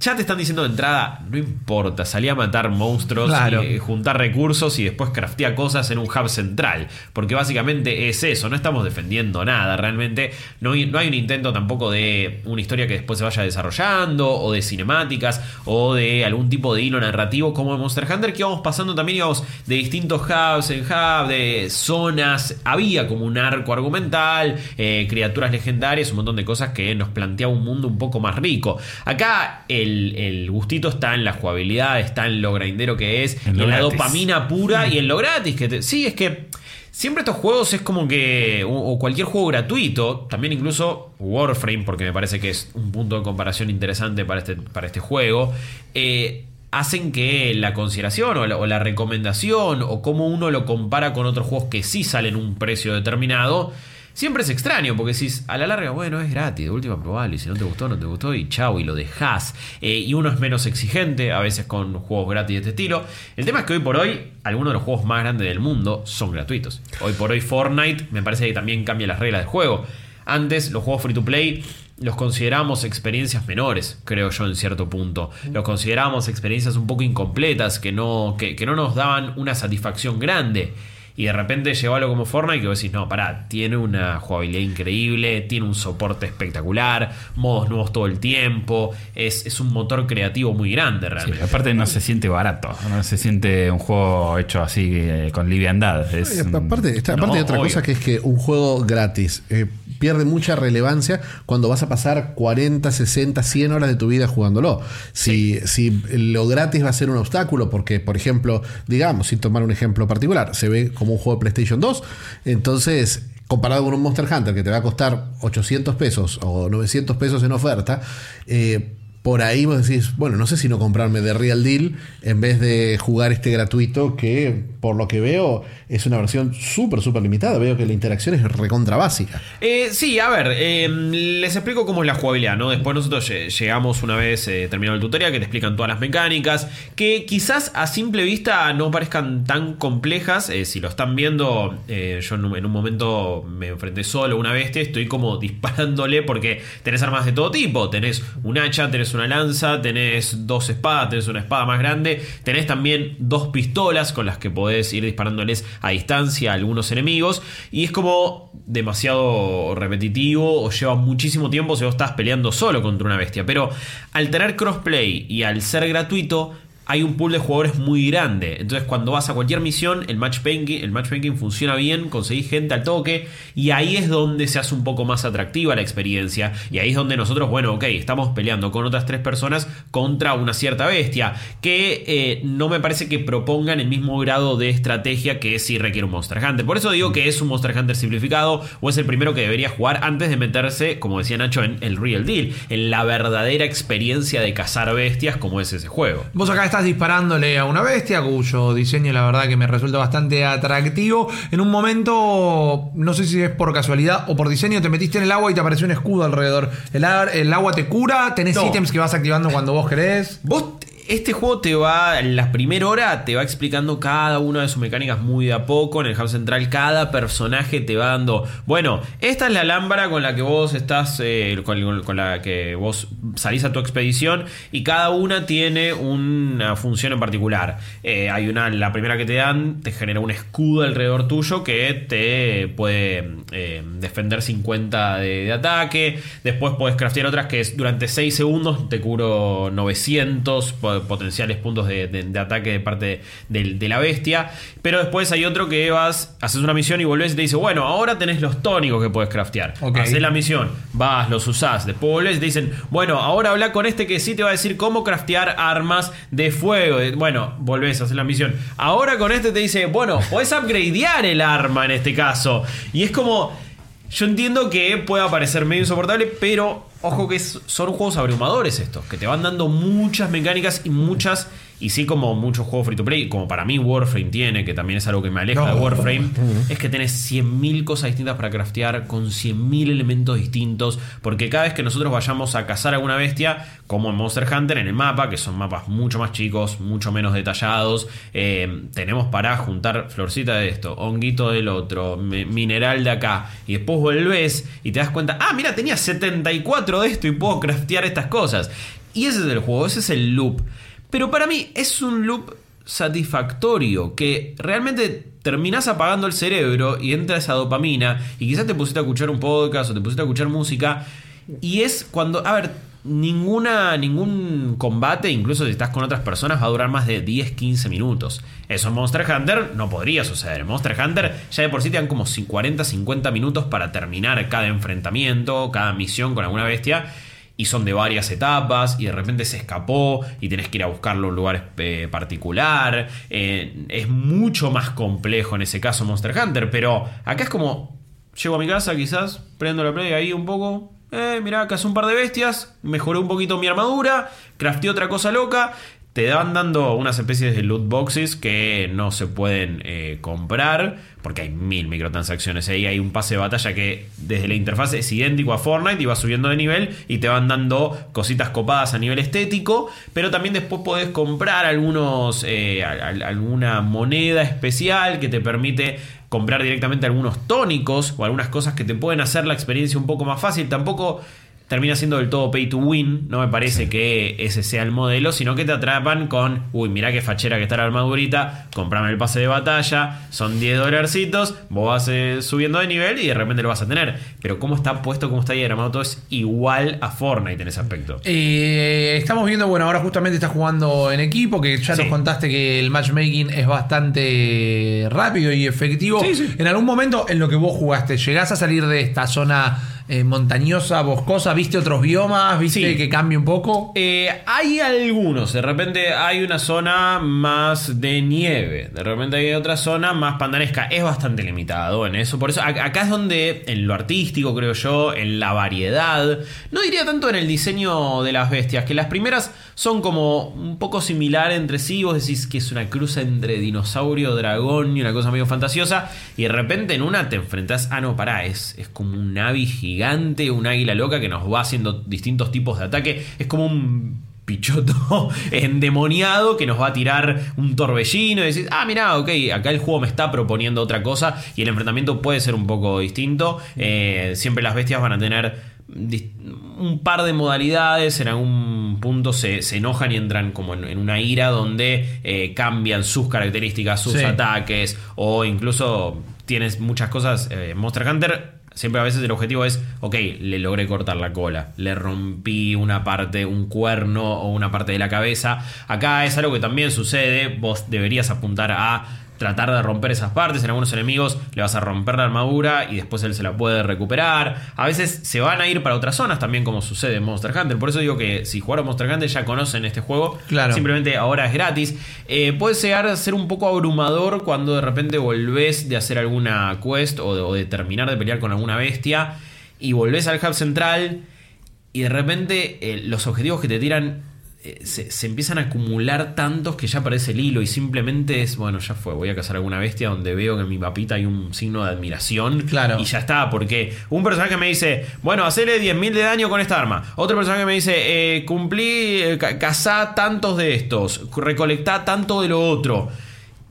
Ya te están diciendo de entrada, no importa, salí a matar monstruos, Claro. y, eh, juntar recursos y después craftea cosas en un hub central. Porque básicamente es eso, no estamos defendiendo nada realmente. No hay, no hay un intento tampoco de una historia que después se vaya desarrollando, o de cinemáticas, o de algún tipo de hilo narrativo como en Monster Hunter, que íbamos pasando también íbamos de distintos hubs en hub, de zonas. Había como un arco argumental, eh, criaturas legendarias, un montón de cosas que nos planteaba un mundo un poco más rico. Acá el, el gustito está en la jugabilidad, está en lo grindero que es, En la dopamina pura y en lo gratis. Que te- sí, es que siempre estos juegos es como que, o, o cualquier juego gratuito, también incluso Warframe, porque me parece que es un punto de comparación interesante para este, para este juego, eh, hacen que la consideración o la, o la recomendación o cómo uno lo compara con otros juegos que sí salen un precio determinado. Siempre es extraño porque decís, a la larga, bueno, es gratis, de última probable, y si no te gustó, no te gustó, y chau, y lo dejás. Eh, y uno es menos exigente, a veces con juegos gratis de este estilo. El tema es que hoy por hoy, algunos de los juegos más grandes del mundo son gratuitos. Hoy por hoy, Fortnite me parece que también cambia las reglas del juego. Antes, los juegos free to play los consideramos experiencias menores, creo yo, en cierto punto. Los consideramos experiencias un poco incompletas, que no, que, que no nos daban una satisfacción grande. Y de repente llegó algo como Fortnite que vos decís, no, pará, tiene una jugabilidad increíble, tiene un soporte espectacular, modos nuevos todo el tiempo, es, es un motor creativo muy grande Sí, realmente. aparte no se siente barato, no se siente un juego hecho así eh, con liviandad. Es, Aparte, está- No, aparte hay otra obvio. cosa que es que un juego gratis eh, pierde mucha relevancia cuando vas a pasar 40, 60, 100 horas de tu vida jugándolo. Si, si lo gratis va a ser un obstáculo, porque, por ejemplo, digamos, sin tomar un ejemplo particular, se ve como un juego de PlayStation 2, entonces comparado con un Monster Hunter que te va a costar 800 pesos o 900 pesos en oferta, eh, por ahí vos decís, bueno, no sé si no comprarme de Real Deal en vez de jugar este gratuito que, por lo que veo, es una versión súper, súper limitada. Veo que la interacción es recontra básica. Eh, sí, a ver, eh, les explico cómo es la jugabilidad, ¿no? Después nosotros lle- llegamos una vez eh, terminado el tutorial que te explican todas las mecánicas, que quizás a simple vista no parezcan tan complejas. eh, si lo están viendo, yo en un, en un momento me enfrenté solo una bestia, estoy como disparándole porque tenés armas de todo tipo. Tenés un hacha, tenés una lanza, tenés dos espadas, tenés una espada más grande, tenés también dos pistolas con las que podés ir disparándoles a distancia a algunos enemigos. Y es como demasiado repetitivo o lleva muchísimo tiempo si vos estás peleando solo contra una bestia. Pero al tener crossplay y al ser gratuito, hay un pool de jugadores muy grande. Entonces, cuando vas a cualquier misión, el matchmaking, el matchmaking funciona bien, conseguís gente al toque, y ahí es donde se hace un poco más atractiva la experiencia. Y ahí es donde nosotros, bueno, ok, estamos peleando con otras tres personas contra una cierta bestia. Que eh, no me parece que propongan el mismo grado de estrategia que si requiere un Monster Hunter. Por eso digo que es un Monster Hunter simplificado, o es el primero que debería jugar antes de meterse, como decía Nacho, en el Real Deal, en la verdadera experiencia de cazar bestias como es ese juego. Vos acá estás disparándole a una bestia cuyo diseño la verdad que me resulta bastante atractivo. En un momento, no sé si es por casualidad o por diseño, te metiste en el agua y te apareció un escudo alrededor. El, agua te cura, tenés No. ítems que vas activando cuando vos querés. Vos, este juego te va, en la primera hora, te va explicando cada una de sus mecánicas muy de a poco. En el hub central, cada personaje te va dando. Bueno, esta es la lámpara con la que vos estás, eh, con, con la que vos salís a tu expedición. Y cada una tiene una función en particular. Eh, hay una, la primera que te dan, te genera un escudo alrededor tuyo que te puede eh, defender 50 de, ataque. Después podés craftear otras que durante 6 segundos te curo 900 por 5 potenciales puntos de, de- de ataque de parte del- de, la bestia. Pero después hay otro que vas, haces una misión y volvés y te dice, bueno, ahora tenés los tónicos que puedes craftear. Ok. Haces la misión, vas, los usás, después volvés y te dicen, bueno, ahora habla con este que sí te va a decir cómo craftear armas de fuego. Eh, Bueno, volvés a hacer la misión. Ahora con este te dice, bueno, podés upgradear el arma en este caso. Y es como... Yo entiendo que pueda parecer medio insoportable, pero ojo que es- son juegos abrumadores estos, que te van dando muchas mecánicas y muchas, y sí como muchos juegos free to play, como para mí Warframe tiene, que también es algo que me aleja No. de Warframe, es que tenés 100.000 cosas distintas para craftear, con 100.000 elementos distintos, porque cada vez que nosotros vayamos a cazar alguna bestia, como en Monster Hunter, en el mapa, que son mapas mucho más chicos, mucho menos detallados, eh, tenemos para juntar florcita de esto, honguito del otro, mi- mineral de acá, y después volvés y te das cuenta, ah, mira, tenía 74 de esto y puedo craftear estas cosas. Y ese es el juego, ese es el loop. Pero para mí es un loop satisfactorio, que realmente terminás apagando el cerebro y entra esa dopamina y quizás te pusiste a escuchar un podcast o te pusiste a escuchar música y es cuando, a ver, ninguna ningún combate, incluso si estás con otras personas, va a durar más de 10, 15 minutos. Eso en Monster Hunter no podría suceder. En Monster Hunter ya de por sí te dan como 40, 50 minutos para terminar cada enfrentamiento, cada misión con alguna bestia y son de varias etapas y de repente se escapó y tenés que ir a buscarlo en un lugar eh, particular. Eh, es mucho más complejo en ese caso Monster Hunter, pero acá es como, llego a mi casa quizás, prendo la play ahí un poco. Eh, mirá, cazé un par de bestias, mejoré un poquito mi armadura, crafté otra cosa loca. Te van dando unas especies de loot boxes que no se pueden eh, comprar porque hay mil microtransacciones ahí. Hay un pase de batalla que desde la interfaz es idéntico a Fortnite y va subiendo de nivel y te van dando cositas copadas a nivel estético. Pero también después podés comprar algunos eh, al- al- alguna moneda especial que te permite comprar directamente algunos tónicos o algunas cosas que te pueden hacer la experiencia un poco más fácil. Tampoco termina siendo del todo pay to win. No me parece que ese sea el modelo, sino que te atrapan con, uy, mirá qué fachera que está la armadurita, comprame el pase de batalla, son 10 dolarcitos, vos vas eh, subiendo de nivel y de repente lo vas a tener. Pero cómo está puesto, cómo está diagramado todo es igual a Fortnite en ese aspecto. Eh, estamos viendo, bueno, ahora justamente estás jugando en equipo, que ya Sí. nos contaste que el matchmaking es bastante rápido y efectivo. Sí. En algún momento en lo que vos jugaste, ¿llegás a salir de esta zona eh, montañosa, boscosa? ¿Viste otros biomas? ¿Viste Sí. que cambia un poco? Eh, hay algunos, de repente hay una zona más de nieve, de repente hay otra zona más pandanesca, es bastante limitado en eso, por eso acá es donde en lo artístico creo yo, en la variedad, no diría tanto en el diseño de las bestias, que las primeras son como un poco similar entre sí, vos decís que es una cruza entre dinosaurio, dragón y una cosa medio fantasiosa, y de repente en una te enfrentás, ah no, pará, es, es como un avi gigante, un águila loca que nos va haciendo distintos tipos de ataque, es como un pichoto [LAUGHS] endemoniado que nos va a tirar un torbellino y decís, ah, mira, ok, acá el juego me está proponiendo otra cosa y el enfrentamiento puede ser un poco distinto. Eh, siempre las bestias van a tener un par de modalidades, en algún punto se, se enojan y entran como en, en una ira donde eh, cambian sus características, sus Sí. ataques o incluso tienes muchas cosas. eh, Monster Hunter Siempre a veces el objetivo es, ok, le logré cortar la cola, le rompí una parte, un cuerno o una parte de la cabeza. Acá es algo que también sucede, vos deberías apuntar a tratar de romper esas partes. En algunos enemigos le vas a romper la armadura y después él se la puede recuperar. A veces se van a ir para otras zonas también como sucede en Monster Hunter. Por eso digo que si jugaron Monster Hunter ya conocen este juego. Claro. Simplemente ahora es gratis. Eh, puede llegar a ser un poco abrumador cuando de repente volvés de hacer alguna quest o de, o de terminar de pelear con alguna bestia y volvés al hub central y de repente eh, los objetivos que te tiran se, se empiezan a acumular tantos que ya parece el hilo y simplemente es, bueno, ya fue, voy a cazar alguna bestia donde veo que en mi papita hay un signo de admiración Claro. y ya está, porque un personaje me dice, bueno, hacele 10.000 de daño con esta arma, otro personaje me dice, eh, cumplí, eh, ca- cazá tantos de estos, recolectá tanto de lo otro.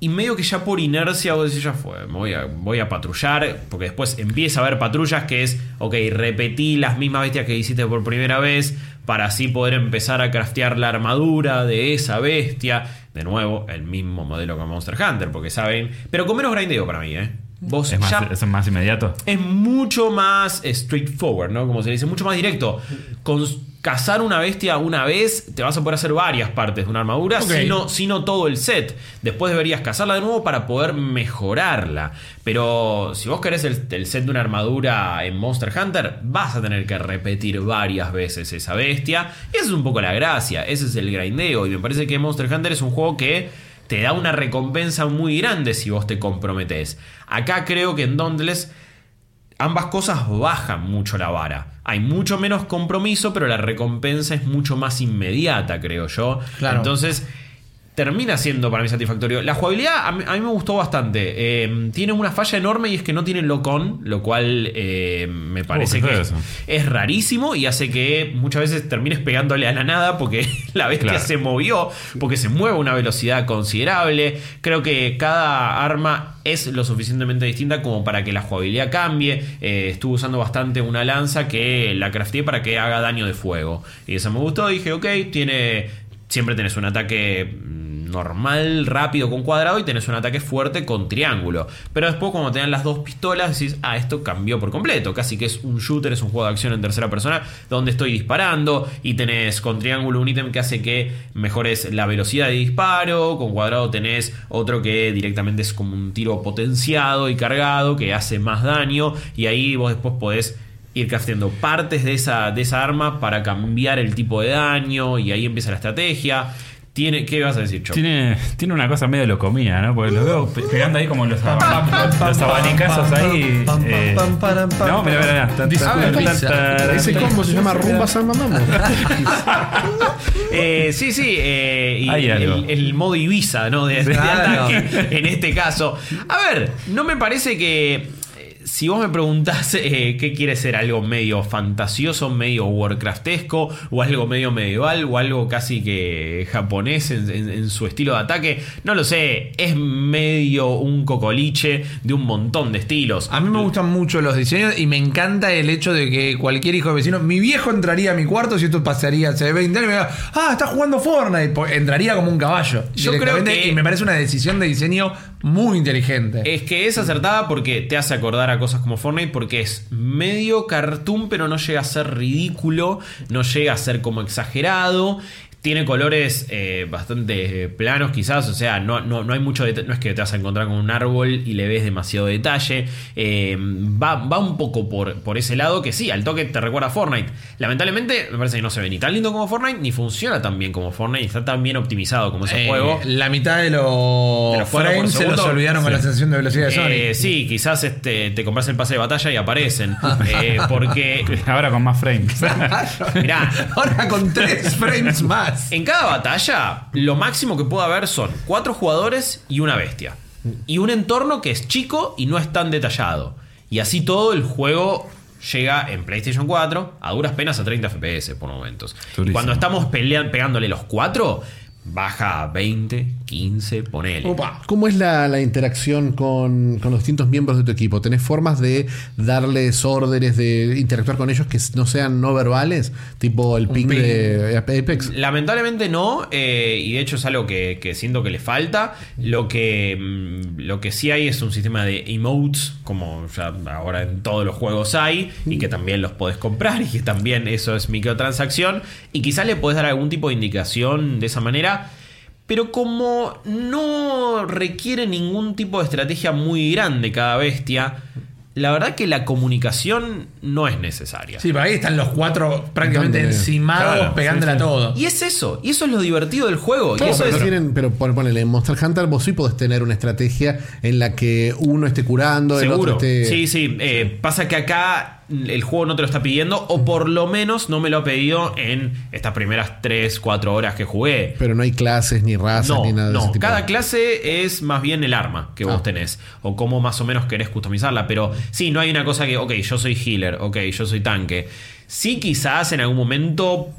Y medio que ya por inercia vos decís, ya fue, me voy a, voy a patrullar, porque después empieza a haber patrullas que es, ok, repetí las mismas bestias que hiciste por primera vez, para así poder empezar a craftear la armadura de esa bestia. De nuevo, el mismo modelo que Monster Hunter, porque saben, pero con menos grindeo para mí, ¿eh? Vos Es más, ya es más inmediato. es mucho más straightforward, ¿no? Como se dice, mucho más directo. Cons- cazar una bestia una vez, te vas a poder hacer varias partes de una armadura, sino, sino todo el set. Después deberías cazarla de nuevo para poder mejorarla. Pero si vos querés el, el set de una armadura en Monster Hunter, vas a tener que repetir varias veces esa bestia. Y esa es un poco la gracia, ese es el grindeo. Y me parece que Monster Hunter es un juego que te da una recompensa muy grande si vos te comprometés. Acá creo que en Dauntless ambas cosas bajan mucho la vara. Hay mucho menos compromiso, pero la recompensa es mucho más inmediata, creo yo. Claro. Entonces, termina siendo para mí satisfactorio. La jugabilidad a mí, a mí me gustó bastante. Eh, tiene una falla enorme y es que no tiene lock-on, lo cual eh, me parece qué feo que es rarísimo y hace que muchas veces termines pegándole a la nada porque [LAUGHS] la bestia Claro. se movió, porque se mueve a una velocidad considerable. Creo que cada arma es lo suficientemente distinta como para que la jugabilidad cambie. Eh, estuve usando bastante una lanza que la crafteé para que haga daño de fuego. Y eso me gustó. Dije, ok, tiene. Siempre tenés un ataque mm, normal, rápido con cuadrado y tenés un ataque fuerte con triángulo. Pero después cuando te dan las dos pistolas decís, ah, esto cambió por completo. Casi que es un shooter, es un juego de acción en tercera persona donde estoy disparando y tenés con triángulo un ítem que hace que mejores la velocidad de disparo. Con cuadrado tenés otro que directamente es como un tiro potenciado y cargado que hace más daño y ahí vos después podés ir crafteando partes de esa, de esa arma para cambiar el tipo de daño y ahí empieza la estrategia. Tiene, ¿Qué vas a decir, Chop? Tiene, tiene una cosa medio locomía, ¿no? Porque lo veo pe- pegando ahí como los, los abanicazos ahí. eh, No, mira, mira, mira. Dice tan, Ese combo se llama Rumba San Mamamo. Eh, sí, sí. eh, y Hay algo. el, el modo Ibiza, ¿no? De, de Claro. ataque, en este caso. A ver, no me parece que. Si vos me preguntás [LAUGHS] eh, qué quiere ser algo medio fantasioso, medio Warcraftesco, o algo medio medieval, o algo casi que japonés en, en- en su estilo de ataque, no lo sé. Es medio un cocoliche de un montón de estilos. A mí me gustan mucho los diseños y me encanta el hecho de que cualquier hijo de vecino, mi viejo entraría a mi cuarto si esto pasaría hace 20 años y me diga, ah, está jugando Fortnite, entraría como un caballo. Yo creo que- Y me parece una decisión de diseño muy inteligente. Es que es acertada porque te hace acordar a cosas como Fortnite porque es medio cartoon pero no llega a ser ridículo, no llega a ser como exagerado. Tiene colores eh, bastante planos quizás, o sea, no, no, no hay mucho detalle, no es que te vas a encontrar con un árbol y le ves demasiado detalle. Eh, va, va un poco por, por ese lado que sí, al toque te recuerda a Fortnite. Lamentablemente me parece que no se ve ni tan lindo como Fortnite, ni funciona tan bien como Fortnite, está tan bien optimizado como ese Eh, juego. La mitad de los, De los frames se los olvidaron con la sensación de velocidad de Sonic. Eh, sí, quizás este, te compras el pase de batalla y aparecen. [LAUGHS] Eh, porque, Ahora con más frames. [LAUGHS] mirá, Ahora con tres frames más. En cada batalla, lo máximo que puede haber son cuatro jugadores y una bestia. Y un entorno que es chico y no es tan detallado. Y así todo el juego llega en PlayStation 4 a duras penas a 30 FPS por momentos. Cuando estamos pelean- pegándole los cuatro, baja a 20, 15, ponele. Opa. ¿Cómo es la, la interacción con, con los distintos miembros de tu equipo? ¿Tenés formas de darles órdenes, de interactuar con ellos que no sean no verbales? Tipo el ping, ping. de Apex. Lamentablemente no, eh, y de hecho es algo que, que siento que le falta. Lo que, mm, lo que sí hay es un sistema de emotes, como ya ahora en todos los juegos hay, y que también los podés comprar, [LAUGHS] y que también eso es microtransacción, y quizás le podés dar algún tipo de indicación de esa manera. Pero como no requiere ningún tipo de estrategia muy grande cada bestia, la verdad que la comunicación no es necesaria. Sí, pero ahí están los cuatro prácticamente Dándole. encimados Claro, pegándole sí, a sí. todo. Y es eso, y eso es lo divertido del juego. y eso pero, es, tienen, pero pon- ponele, en Monster Hunter vos sí podés tener una estrategia en la que uno esté curando, el Seguro. otro esté... Sí, sí. eh, Pasa que acá el juego no te lo está pidiendo, o por lo menos no me lo ha pedido en estas primeras 3, 4 horas que jugué. Pero no hay clases, ni razas, No, ni nada de no. ese tipo. Cada clase es más bien el arma que vos Ah. tenés. O cómo más o menos querés customizarla. Pero sí, no hay una cosa que, ok, yo soy healer, ok, yo soy tanque. Sí, quizás en algún momento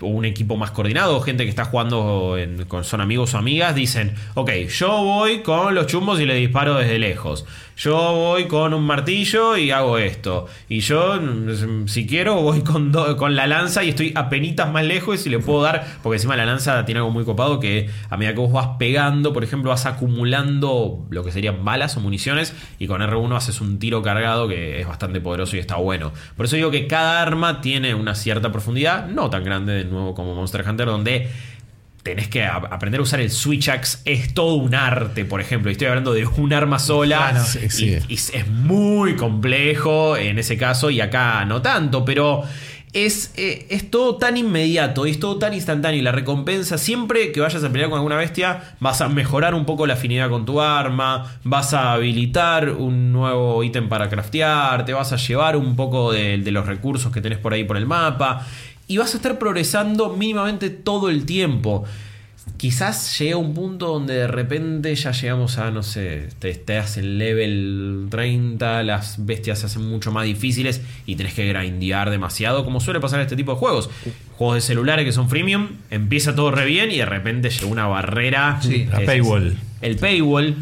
un equipo más coordinado, gente que está jugando en- con, son amigos o amigas, dicen, ok, yo voy con los chumbos y le disparo desde lejos. Yo voy con un martillo y hago esto. Y yo, mm, si quiero, voy con, do- con la lanza y estoy a penitas más lejos y le puedo dar, porque encima la lanza tiene algo muy copado que a medida que vos vas pegando, por ejemplo, vas acumulando lo que serían balas o municiones y con R1 haces un tiro cargado que es bastante poderoso y está bueno. Por eso digo que cada arma tiene una cierta profundidad, no tan grande de nuevo como Monster Hunter, donde tenés que a- aprender a usar el Switch Axe. Es todo un arte, por ejemplo. Y estoy hablando de un arma sola. Claro. Sí, sí. Y, y es muy complejo en ese caso y acá no tanto, pero... Es, eh, es todo tan inmediato, es todo tan instantáneo y la recompensa, siempre que vayas a pelear con alguna bestia, vas a mejorar un poco la afinidad con tu arma, vas a habilitar un nuevo ítem para craftear, te vas a llevar un poco de, de los recursos que tenés por ahí por el mapa y vas a estar progresando mínimamente todo el tiempo. Quizás llega un punto donde de repente ya llegamos a, no sé, te estás en level 30, las bestias se hacen mucho más difíciles y tenés que grindear demasiado, como suele pasar en este tipo de juegos. Juegos de celulares que son freemium, empieza todo re bien y de repente llega una barrera. Sí, la Es- paywall. El paywall.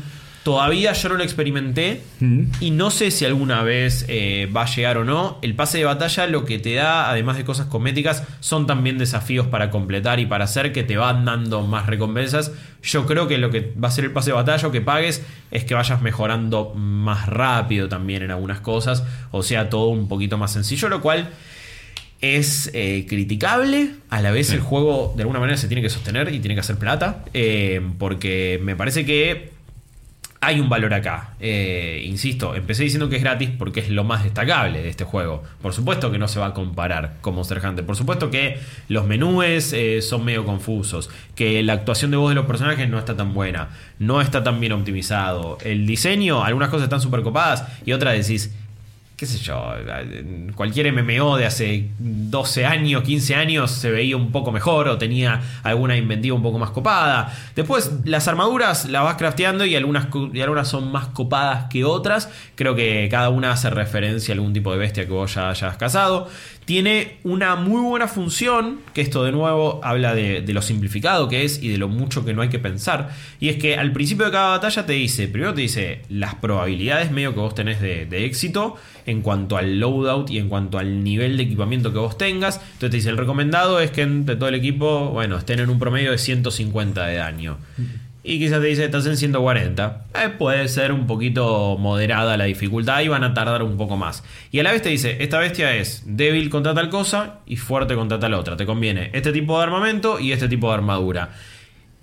Todavía yo no lo experimenté Mm. y no sé si alguna vez eh, va a llegar o no. El pase de batalla lo que te da, además de cosas cosméticas, son también desafíos para completar y para hacer que te van dando más recompensas. Yo creo que lo que va a ser el pase de batalla o que pagues es que vayas mejorando más rápido también en algunas cosas. O sea, todo un poquito más sencillo, lo cual es eh, criticable. A la vez el juego de alguna manera se tiene que sostener y tiene que hacer plata. eh, porque me parece que hay un valor acá. Eh, insisto, empecé diciendo que es gratis porque es lo más destacable de este juego. Por supuesto que no se va a comparar con Monster Hunter. Por supuesto que los menúes eh, son medio confusos. Que la actuación de voz de los personajes no está tan buena. No está tan bien optimizado. El diseño, algunas cosas están súper copadas y otras decís, qué sé yo, cualquier MMO de hace 12 años, 15 años se veía un poco mejor o tenía alguna inventiva un poco más copada. Después las armaduras las vas crafteando y algunas, y algunas son más copadas que otras. Creo que cada una hace referencia a algún tipo de bestia que vos ya hayas cazado. Tiene una muy buena función, que esto de nuevo habla de, de lo simplificado que es y de lo mucho que no hay que pensar. Y es que al principio de cada batalla te dice, primero te dice las probabilidades medio que vos tenés de, de éxito en cuanto al loadout y en cuanto al nivel de equipamiento que vos tengas. Entonces te dice, el recomendado es que entre todo el equipo, bueno, estén en un promedio de 150 de daño. Y quizás te dice, estás en 140. Eh, puede ser un poquito moderada la dificultad y van a tardar un poco más. Y a la vez te dice, esta bestia es débil contra tal cosa y fuerte contra tal otra. Te conviene este tipo de armamento y este tipo de armadura.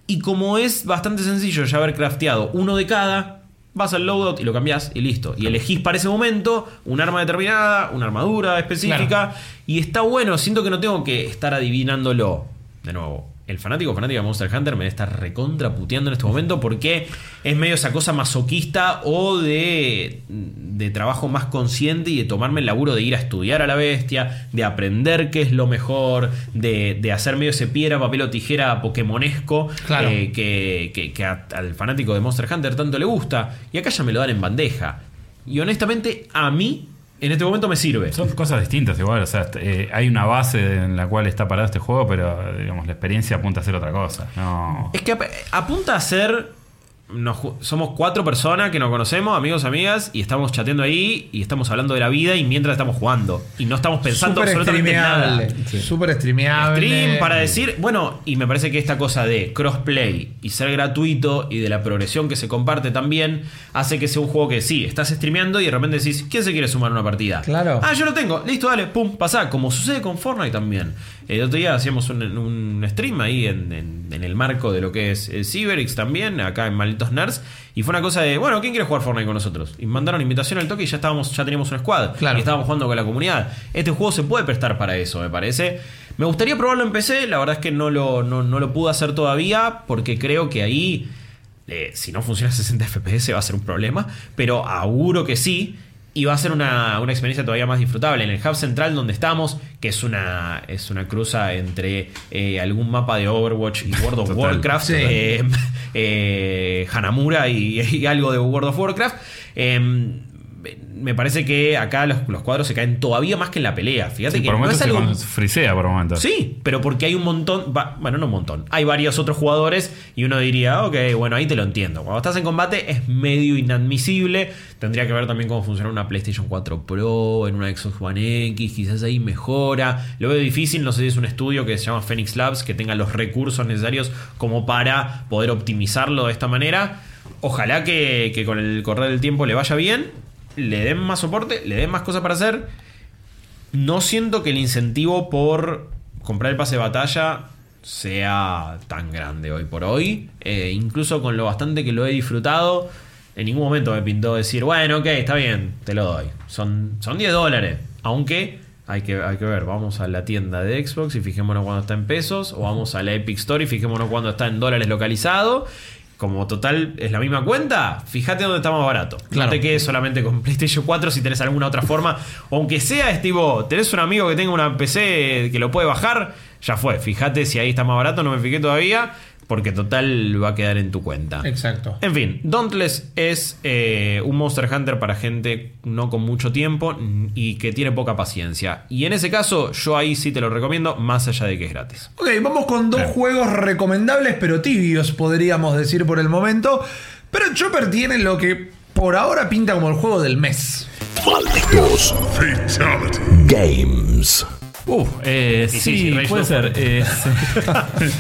Y como es bastante sencillo ya haber crafteado uno de cada, vas al loadout y lo cambiás y listo. Y elegís para ese momento un arma determinada, una armadura específica. Y está bueno, siento que no tengo que estar adivinándolo. De nuevo, el fanático o fanática de Monster Hunter me debe estar recontra puteando en este momento porque es medio esa cosa masoquista o de, de trabajo más consciente y de tomarme el laburo de ir a estudiar a la bestia, de aprender qué es lo mejor, de, de hacer medio ese piedra, papel o tijera pokemonesco Claro. eh, que, que- que a- al fanático de Monster Hunter tanto le gusta. Y acá ya me lo dan en bandeja. Y honestamente, a mí, en este momento me sirve. Son cosas distintas igual, o sea, eh, hay una base en la cual está parado este juego, pero digamos, la experiencia apunta a hacer otra cosa. No. Es que ap- apunta a ser. Nos ju- somos cuatro personas que nos conocemos, amigos, amigas, y estamos chateando ahí y estamos hablando de la vida y mientras estamos jugando. Y no estamos pensando Súper absolutamente nada. Súper streameable. Stream para decir, bueno, y me parece que esta cosa de crossplay y ser gratuito y de la progresión que se comparte también hace que sea un juego que sí, estás streameando y de repente decís, ¿quién se quiere sumar a una partida? Claro. Ah, yo lo tengo, listo, dale, pum, pasá, como sucede con Fortnite también. El otro día hacíamos un, un stream ahí en, en- en el marco de lo que es el Cyberix también, acá en Malditos Nerds, y fue una cosa de, bueno, ¿quién quiere jugar Fortnite con nosotros? Y mandaron invitación al toque y ya estábamos, ya teníamos un squad. Claro. Y estábamos jugando con la comunidad. Este juego se puede prestar para eso, me parece. Me gustaría probarlo en PC, la verdad es que no lo, no, no lo pude hacer todavía, porque creo que ahí, eh, si no funciona a 60 FPS va a ser un problema, pero auguro que sí. Y va a ser una, una experiencia todavía más disfrutable. En el hub central donde estamos, que es una, es una cruza entre eh, algún mapa de Overwatch y World of Total. Warcraft, eh, eh, Hanamura y, y algo de World of Warcraft. Me parece que acá los, los cuadros se caen todavía más que en la pelea. Fíjate Sí, que por no es se algo. con- frisea por momentos. Sí, pero porque hay un montón, va- bueno, no un montón, hay varios otros jugadores y uno diría, ok, bueno, ahí te lo entiendo. Cuando estás en combate es medio inadmisible, tendría que ver también cómo funciona una PlayStation 4 Pro, en una Xbox One X, quizás ahí mejora. Lo veo difícil, no sé si es un estudio que se llama Phoenix Labs, que tenga los recursos necesarios como para poder optimizarlo de esta manera. Ojalá que, que con el correr del tiempo le vaya bien, le den más soporte, le den más cosas para hacer. No siento que el incentivo por comprar el pase de batalla sea tan grande hoy por hoy. Eh, incluso con lo bastante que lo he disfrutado, en ningún momento me pintó decir, bueno, ok, está bien, te lo doy. Son, son 10 dólares. Aunque hay que, hay que ver, vamos a la tienda de Xbox y fijémonos cuando está en pesos. O vamos a la Epic Store y fijémonos cuando está en dólares localizado. Como total es la misma cuenta, fíjate dónde está más barato. Claro. No te quedes solamente con [LAUGHS] PlayStation 4 si tenés alguna otra forma. Aunque sea, es tipo, tenés un amigo que tenga una PC que lo puede bajar, ya fue. Fíjate si ahí está más barato, no me fijé todavía, porque total va a quedar en tu cuenta. Exacto. En fin, Dauntless es eh, un Monster Hunter para gente no con mucho tiempo y que tiene poca paciencia. Y en ese caso, yo ahí sí te lo recomiendo, más allá de que es gratis. Ok, vamos con dos juegos recomendables, pero tibios, podríamos decir por el momento. Pero Chopper tiene lo que por ahora pinta como el juego del mes. Malditos Games. Uf, eh, sí, puede ser. eh,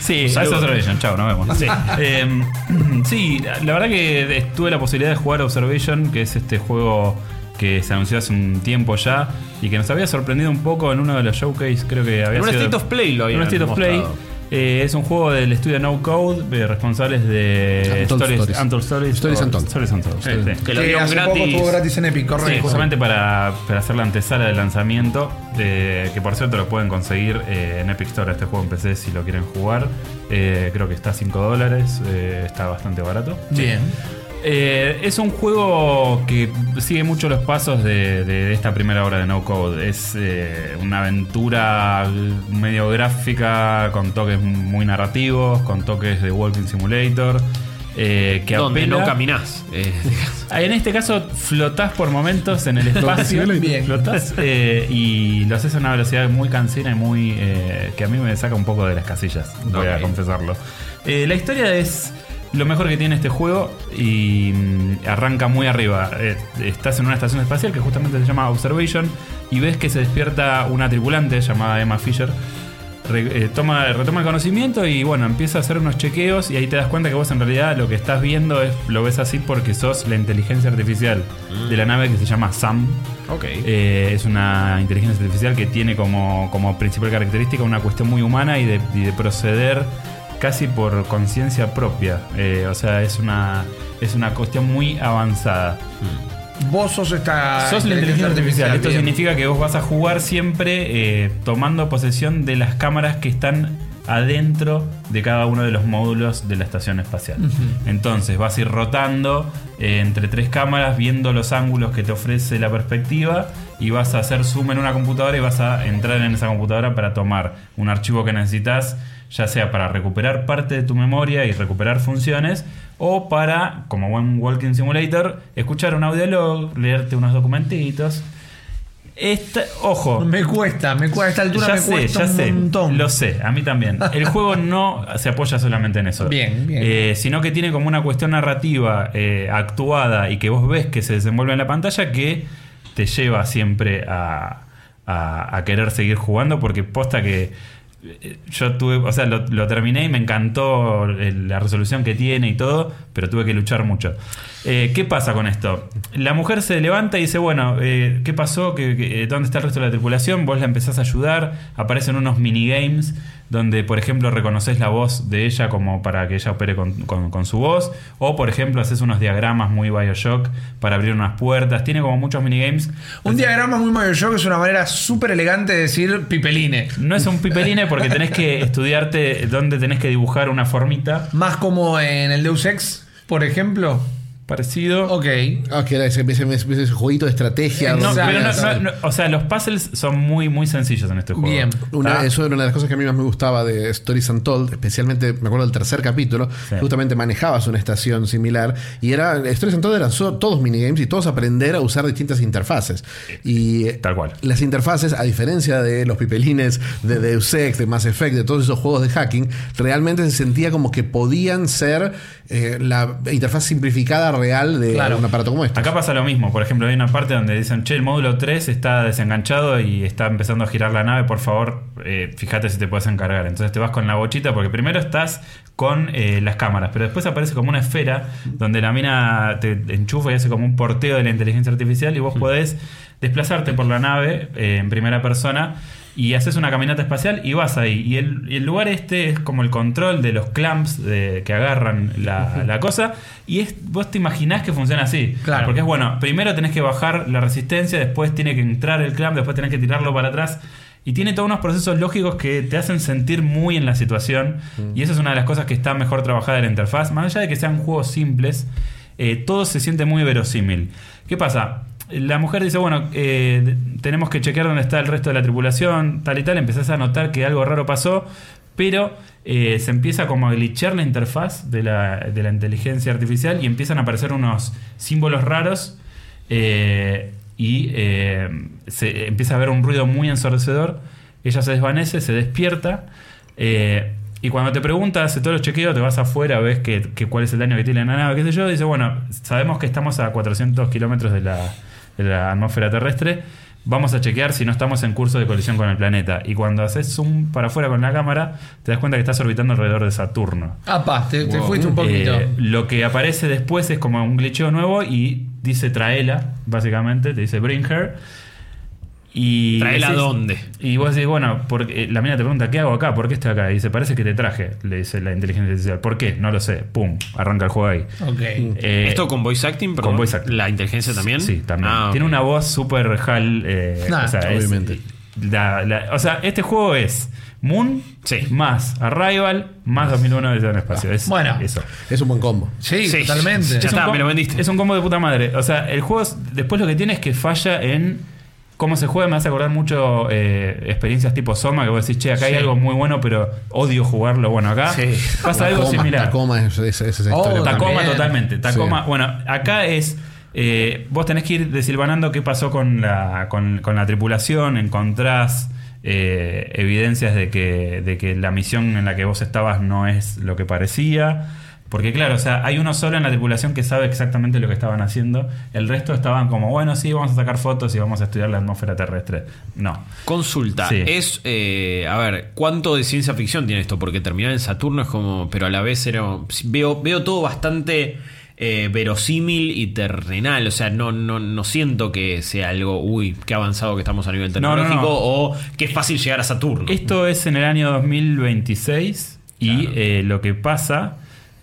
sí. [LAUGHS] Ice Observation, chao, nos vemos. Sí. Eh, [CLEARS THROAT] sí, la verdad que tuve la posibilidad de jugar Observation, que es este juego que se anunció hace un tiempo ya y que nos había sorprendido un poco en uno de los showcase, creo que había En un sido- State of Play lo en un habían State of Play. mostrado. Eh, es un juego del estudio No Code, responsables de Untold Stories, Stories. Untold Stories. Stories o- Untold. Stories Untold, Sí, sí. que lo hace poco gratis. estuvo gratis en Epic, Sí, correcto. justamente para, para hacer la antesala de lanzamiento, eh, que por cierto lo pueden conseguir eh, en Epic Store, este juego en PC si lo quieren jugar. Eh, creo que está a 5 dólares, eh, está bastante barato. Bien. Eh, es un juego que sigue mucho los pasos de, de esta primera obra de No Code. Es eh, una aventura medio gráfica, con toques muy narrativos, con toques de Walking Simulator. eh, que Donde apela- no caminás. eh, [LAUGHS] Ah, En este caso flotás por momentos en el [LAUGHS] espacio. Bien. flotás eh, y lo haces a una velocidad muy cansina y muy. eh, que a mí me saca un poco de las casillas, voy a confesarlo. Eh, la historia es lo mejor que tiene este juego y mm, arranca muy arriba. Eh, estás en una estación espacial que justamente se llama Observation y ves que se despierta una tripulante llamada Emma Fisher re- eh, toma, retoma el conocimiento y bueno, empieza a hacer unos chequeos y ahí te das cuenta que vos en realidad lo que estás viendo es, lo ves así porque sos la inteligencia artificial de la nave que se llama Sam. ok. Eh, es una inteligencia artificial que tiene como, como principal característica una cuestión muy humana y de, y de proceder casi por conciencia propia. Eh, o sea, es una, es una cuestión muy avanzada. Vos sos esta. Sos la inteligencia artificial. Esto bien. significa que vos vas a jugar siempre eh, tomando posesión de las cámaras que están adentro de cada uno de los módulos de la estación espacial. Entonces vas a ir rotando eh, entre tres cámaras, viendo los ángulos que te ofrece la perspectiva y vas a hacer zoom en una computadora y vas a entrar en esa computadora para tomar un archivo que necesitas, ya sea para recuperar parte de tu memoria y recuperar funciones, o para, como buen Walking Simulator, escuchar un audiolog, leerte unos documentitos. Esta, ojo, Me cuesta, me cuesta. A esta altura ya me sé, cuesta ya un sé, montón. lo sé, a mí también. El [LAUGHS] juego no se apoya solamente en eso. Bien, bien. Eh, sino que tiene como una cuestión narrativa eh, actuada y que vos ves que se desenvuelve en la pantalla que te lleva siempre a, a- a querer seguir jugando porque posta que yo tuve, o sea, lo, terminé y me encantó la resolución que tiene y todo, pero tuve que luchar mucho. Eh, ¿Qué pasa con esto? La mujer se levanta y dice, bueno, eh, ¿qué pasó? ¿Qué- qué- eh, ¿Dónde está el resto de la tripulación? Vos la empezás a ayudar, aparecen unos minigames donde, por ejemplo, reconoces la voz de ella como para que ella opere con, con- con su voz, o, por ejemplo, haces unos diagramas muy Bioshock para abrir unas puertas, tiene como muchos minigames. Un diagrama muy Bioshock es una manera súper elegante de decir pipeline. No es un pipeline porque tenés que [LAUGHS] estudiarte dónde tenés que dibujar una formita. Más como en el Deus Ex, por ejemplo. Parecido. Ok. Ah, que era ese, ese, ese- ese jueguito de estrategia. No, donde- pero no- no- no- o sea, los puzzles son muy, muy sencillos en este juego. Bien. Eso era una de las cosas que a mí más me gustaba de Stories Untold, especialmente me acuerdo del tercer capítulo, Sí. justamente manejabas una estación similar y era Stories Untold eran so- todos minigames y todos aprender a usar distintas interfaces. Y eh, Tal cual. las interfaces, a diferencia de los pipelines de Deus Ex, de Mass Effect, de todos esos juegos de hacking, realmente se sentía como que podían ser eh, la interfaz simplificada real de Claro. un aparato como este. Acá pasa lo mismo. Por ejemplo, hay una parte donde dicen, che, el módulo 3 está desenganchado y está empezando a girar la nave. Por favor, eh, fíjate si te puedes encargar. Entonces te vas con la bochita porque primero estás con eh, las cámaras, pero después aparece como una esfera donde la mina te enchufa y hace como un porteo de la inteligencia artificial y vos podés desplazarte por la nave en primera persona y haces una caminata espacial y vas ahí. Y el, y el lugar este es como el control de los clamps de- que agarran la, la cosa. Y es, vos te imaginás que funciona así. Claro. Porque es bueno, primero tenés que bajar la resistencia, después tiene que entrar el clamp, después tenés que tirarlo para atrás. Y tiene todos unos procesos lógicos que te hacen sentir muy en la situación. Y esa es una de las cosas que está mejor trabajada en la interfaz. Más allá de que sean juegos simples, eh, todo se siente muy verosímil. ¿Qué pasa? La mujer dice, bueno, eh, tenemos que chequear dónde está el resto de la tripulación, tal y tal. Empezás a notar que algo raro pasó, pero eh, se empieza como a glitchar la interfaz de la, de la inteligencia artificial y empiezan a aparecer unos símbolos raros eh, y eh, se empieza a haber un ruido muy ensordecedor. Ella se desvanece, se despierta. y cuando te pregunta, hace todos los chequeos, te vas afuera, ves que, que cuál es el daño que tiene la nave, qué sé yo. Dice, bueno, sabemos que estamos a 400 kilómetros de la, la atmósfera terrestre. Vamos a chequear si no estamos en curso de colisión con el planeta. Y cuando haces zoom para afuera con la cámara, te das cuenta que estás orbitando alrededor de Saturno. Apa, te, te fuiste un poquito. Eh, lo que aparece después es como un glitcheo nuevo y dice traela, básicamente, te dice bring her. Y ¿Traela decís- dónde? Y vos decís, bueno, porque, la mina te pregunta, ¿qué hago acá? ¿Por qué estoy acá? Y dice, parece que te traje, le dice la inteligencia artificial. ¿Por qué? No lo sé. Pum, arranca el juego ahí. Ok. Eh, ¿Esto con voice acting? perdón? con voice acting. ¿La inteligencia también? Sí, también. Ah, Tiene una voz súper HAL. eh, Nah, o sea, es- obviamente. la- la- o sea, este juego es Moon Sí. más Arrival más 2001 de en espacio. Es Bueno. eso. Es un buen combo. Sí, Sí. totalmente. Ya Es un está, me lo vendiste. Es un combo de puta madre. O sea, el juego es- después lo que tiene es que falla en cómo se juega. Me hace acordar mucho eh, experiencias tipo Soma, que vos decís, che, acá hay algo muy bueno, pero odio jugarlo. Bueno, acá Sí. pasa algo Tacoma, similar. Tacoma es, es- es esa Oh, historia. Tacoma. Tacoma También. totalmente. Tacoma, Sí. bueno, acá es. eh, vos tenés que ir desilvanando qué pasó con la, con, con la tripulación, encontrás eh, evidencias de que, de que la misión en la que vos estabas no es lo que parecía. Porque claro, o sea, hay uno solo en la tripulación que sabe exactamente lo que estaban haciendo. El resto estaban como, bueno, sí, vamos a sacar fotos y vamos a estudiar la atmósfera terrestre. No. Consulta, Sí. es, eh, a ver, ¿cuánto de ciencia ficción tiene esto? Porque terminar en Saturno es como, pero a la vez era, veo, veo todo bastante eh, verosímil y terrenal, o sea, no, no, no siento que sea algo, uy, qué avanzado que estamos a nivel No, no, tecnológico no. o qué fácil llegar a Saturno. Esto es en el año 2026 y eh, lo que pasa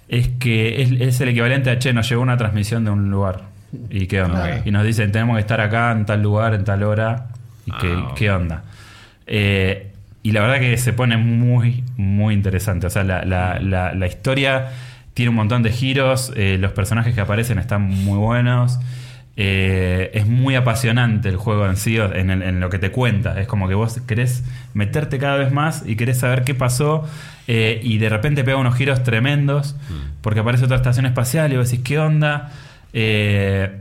es que es, es el equivalente a, che, nos llegó una transmisión de un lugar. ¿Y qué onda? Y nos dicen, tenemos que estar acá en tal lugar, en tal hora. ¿Y qué, Ah, ok. qué onda? Eh, y la verdad que se pone muy, muy interesante. O sea, la, la- la- la historia tiene un montón de giros, eh, los personajes que aparecen están muy buenos. Eh, es muy apasionante el juego en sí, en, el- en lo que te cuenta. Es como que vos querés meterte cada vez más y querés saber qué pasó. eh, y de repente pega unos giros tremendos. Porque aparece otra estación espacial y vos decís, ¿qué onda? Eh,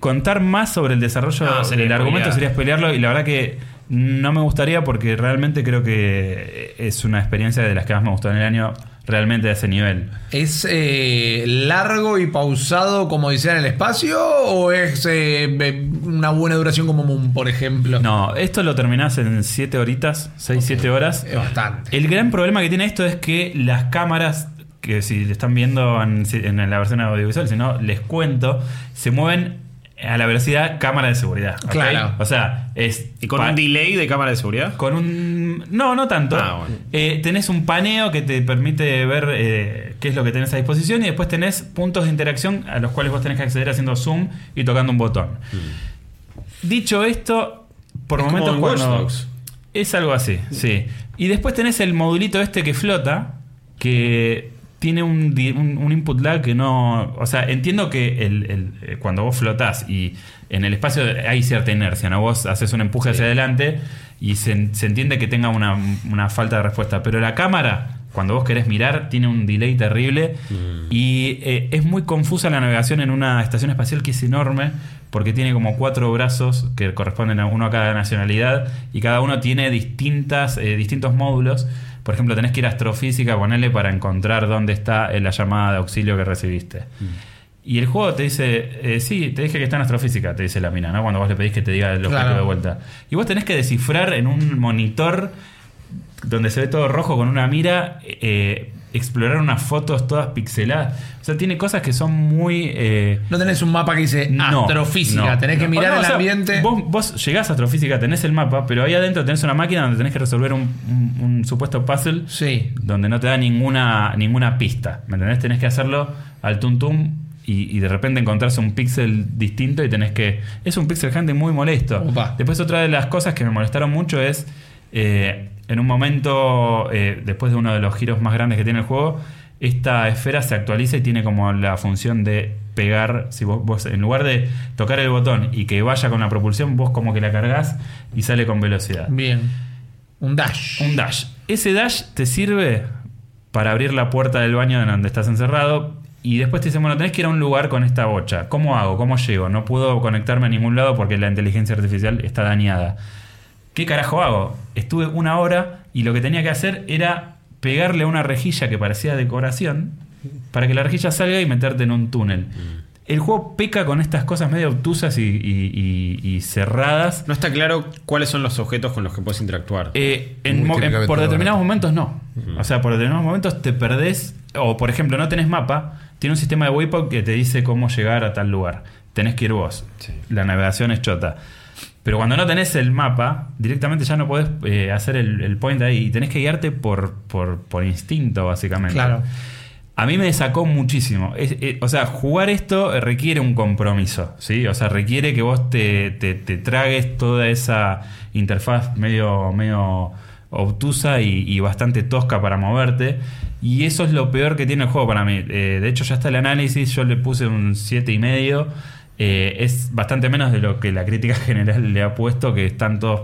contar más sobre el desarrollo No, del argumento sería pelearlo y la verdad que no me gustaría porque realmente creo que es una experiencia de las que más me gustó en el año realmente de ese nivel. ¿Es eh, largo y pausado como decía en el espacio? ¿O es eh, una buena duración como Moon, por ejemplo? No, esto lo terminás en 7 horitas, 6, 7 horas. Es bastante. El gran problema que tiene esto es que las cámaras, que si están viendo en, en la versión audiovisual, si no, les cuento, se mueven a la velocidad cámara de seguridad. Claro. O sea, es... ¿Y con un delay de cámara de seguridad? Con un. No, no tanto. Ah, bueno. Eh, tenés un paneo que te permite ver eh, qué es lo que tenés a disposición y después tenés puntos de interacción a los cuales vos tenés que acceder haciendo zoom y tocando un botón. Dicho esto, por Es momentos cuando. Es algo así, sí. Y después tenés el modulito este que flota, que tiene un, un- un input lag que no. O sea, entiendo que el, el- eh, cuando vos flotás y en el espacio hay cierta inercia, ¿no? Vos haces un empuje hacia adelante y se, se entiende que tenga una, una falta de respuesta. Pero la cámara, cuando vos querés mirar, tiene un delay terrible y eh, es muy confusa la navegación en una estación espacial que es enorme porque tiene como cuatro brazos que corresponden a uno a cada nacionalidad y cada uno tiene distintas, eh, distintos módulos. Por ejemplo, tenés que ir a astrofísica, ponerle para encontrar dónde está eh, la llamada de auxilio que recibiste. Y el juego te dice, eh, sí, te dije que está en astrofísica, te dice la mina, ¿no? Cuando vos le pedís que te diga el objetivo Claro. de vuelta. Y vos tenés que descifrar en un monitor donde se ve todo rojo con una mira, eh, explorar unas fotos todas pixeladas. O sea, tiene cosas que son muy... eh, No tenés un mapa que dice no, astrofísica. no. tenés que mirar no, el o sea, ambiente. Vos, vos llegás a astrofísica, tenés el mapa, pero ahí adentro tenés una máquina donde tenés que resolver un, un- un supuesto puzzle Sí. donde no te da ninguna, ninguna pista. ¿Me entendés? Tenés que hacerlo al tum tum y, y de repente encontrarse un píxel distinto y tenés que. Es un pixel hunting muy molesto. Opa. Después, otra de las cosas que me molestaron mucho es. Eh, en un momento, eh, después de uno de los giros más grandes que tiene el juego, esta esfera se actualiza y tiene como la función de pegar. Si vos, vos, en lugar de tocar el botón y que vaya con la propulsión, vos como que la cargas y sale con velocidad. Bien. Un dash. Un dash. Ese dash te sirve para abrir la puerta del baño de donde estás encerrado. Y después te dicen, bueno, tenés que ir a un lugar con esta bocha. ¿Cómo hago? ¿Cómo llego? No puedo conectarme a ningún lado porque la inteligencia artificial está dañada. ¿Qué carajo hago? Estuve una hora y lo que tenía que hacer era pegarle a una rejilla que parecía decoración para que la rejilla salga y meterte en un túnel. El juego peca con estas cosas medio obtusas y, y- y- y cerradas. No está claro cuáles son los objetos con los que puedes interactuar. Eh, en en- por determinados momentos no. O sea, por determinados momentos te perdés. O por ejemplo, no tenés mapa. Tiene un sistema de waypoint que te dice cómo llegar a tal lugar. Tenés que ir vos. La navegación es chota. Pero cuando no tenés el mapa, directamente ya no podés eh, hacer el, el point ahí. Y tenés que guiarte por, por, por instinto, básicamente. Claro. A mí me sacó muchísimo. Es- eh, o sea, jugar esto requiere un compromiso, ¿sí? O sea, requiere que vos te, te- te tragues toda esa interfaz medio, medio obtusa y, y bastante tosca para moverte. Y eso es lo peor que tiene el juego para mí. Eh, de hecho, ya está el análisis, yo le puse un 7,5. Eh, es bastante menos de lo que la crítica [LAUGHS] general le ha puesto, que están todos...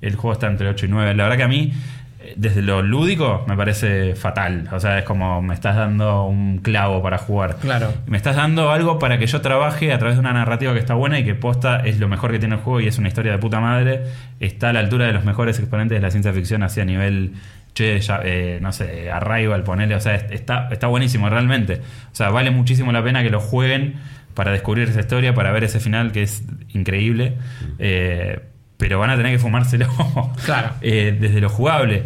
El juego está entre 8 y 9. La verdad que a mí eh, desde lo lúdico me parece fatal. O sea, es como me estás dando un clavo para jugar. Claro. Me estás dando algo para que yo trabaje a través de una narrativa que está buena y que posta es lo mejor que tiene el juego y es una historia de puta madre. Está a la altura de los mejores exponentes de la ciencia ficción así a nivel, che, ya, eh, no sé, Arrival, ponele. O sea, es- está, está buenísimo realmente. O sea, vale muchísimo la pena que lo jueguen para descubrir esa historia, para ver ese final que es increíble. Eh, pero van a tener que fumárselo [LAUGHS] Claro. eh, desde lo jugable.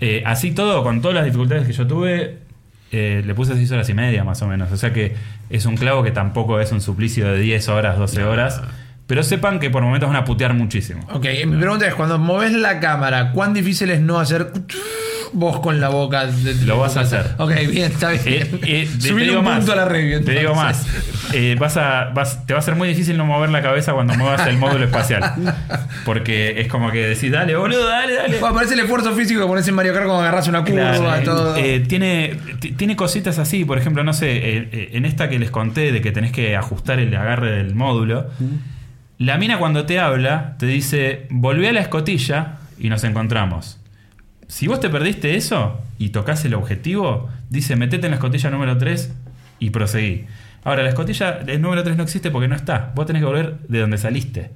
Eh, así todo, con todas las dificultades que yo tuve, eh, le puse 6 horas y media más o menos. O sea que es un clavo que tampoco es un suplicio de 10 horas, 12 horas. Pero sepan que por momentos van a putear muchísimo. Ok, mi pregunta es: cuando moves la cámara, ¿cuán difícil es no hacer vos con la boca? de- Lo vas a hacer. Ok, bien, está bien. Eh, eh, [LAUGHS] te- digo un más. punto a la review. Te digo más. Eh, vas a, vas- te va a ser muy difícil no mover la cabeza cuando muevas el módulo espacial. Porque es como que decís, dale, boludo, dale, dale. Bueno, parece el esfuerzo físico que pones en Mario Kart cuando agarras una curva, Claro, todo. eh, tiene, ti- tiene cositas así, por ejemplo, no sé, eh, eh, en esta que les conté de que tenés que ajustar el agarre del módulo, la mina cuando te habla te dice, volví a la escotilla y nos encontramos. Si vos te perdiste eso y tocas el objetivo, dice, metete en la escotilla número 3 y proseguí. Ahora, la escotilla del número 3 no existe porque no está. Vos tenés que volver de donde saliste.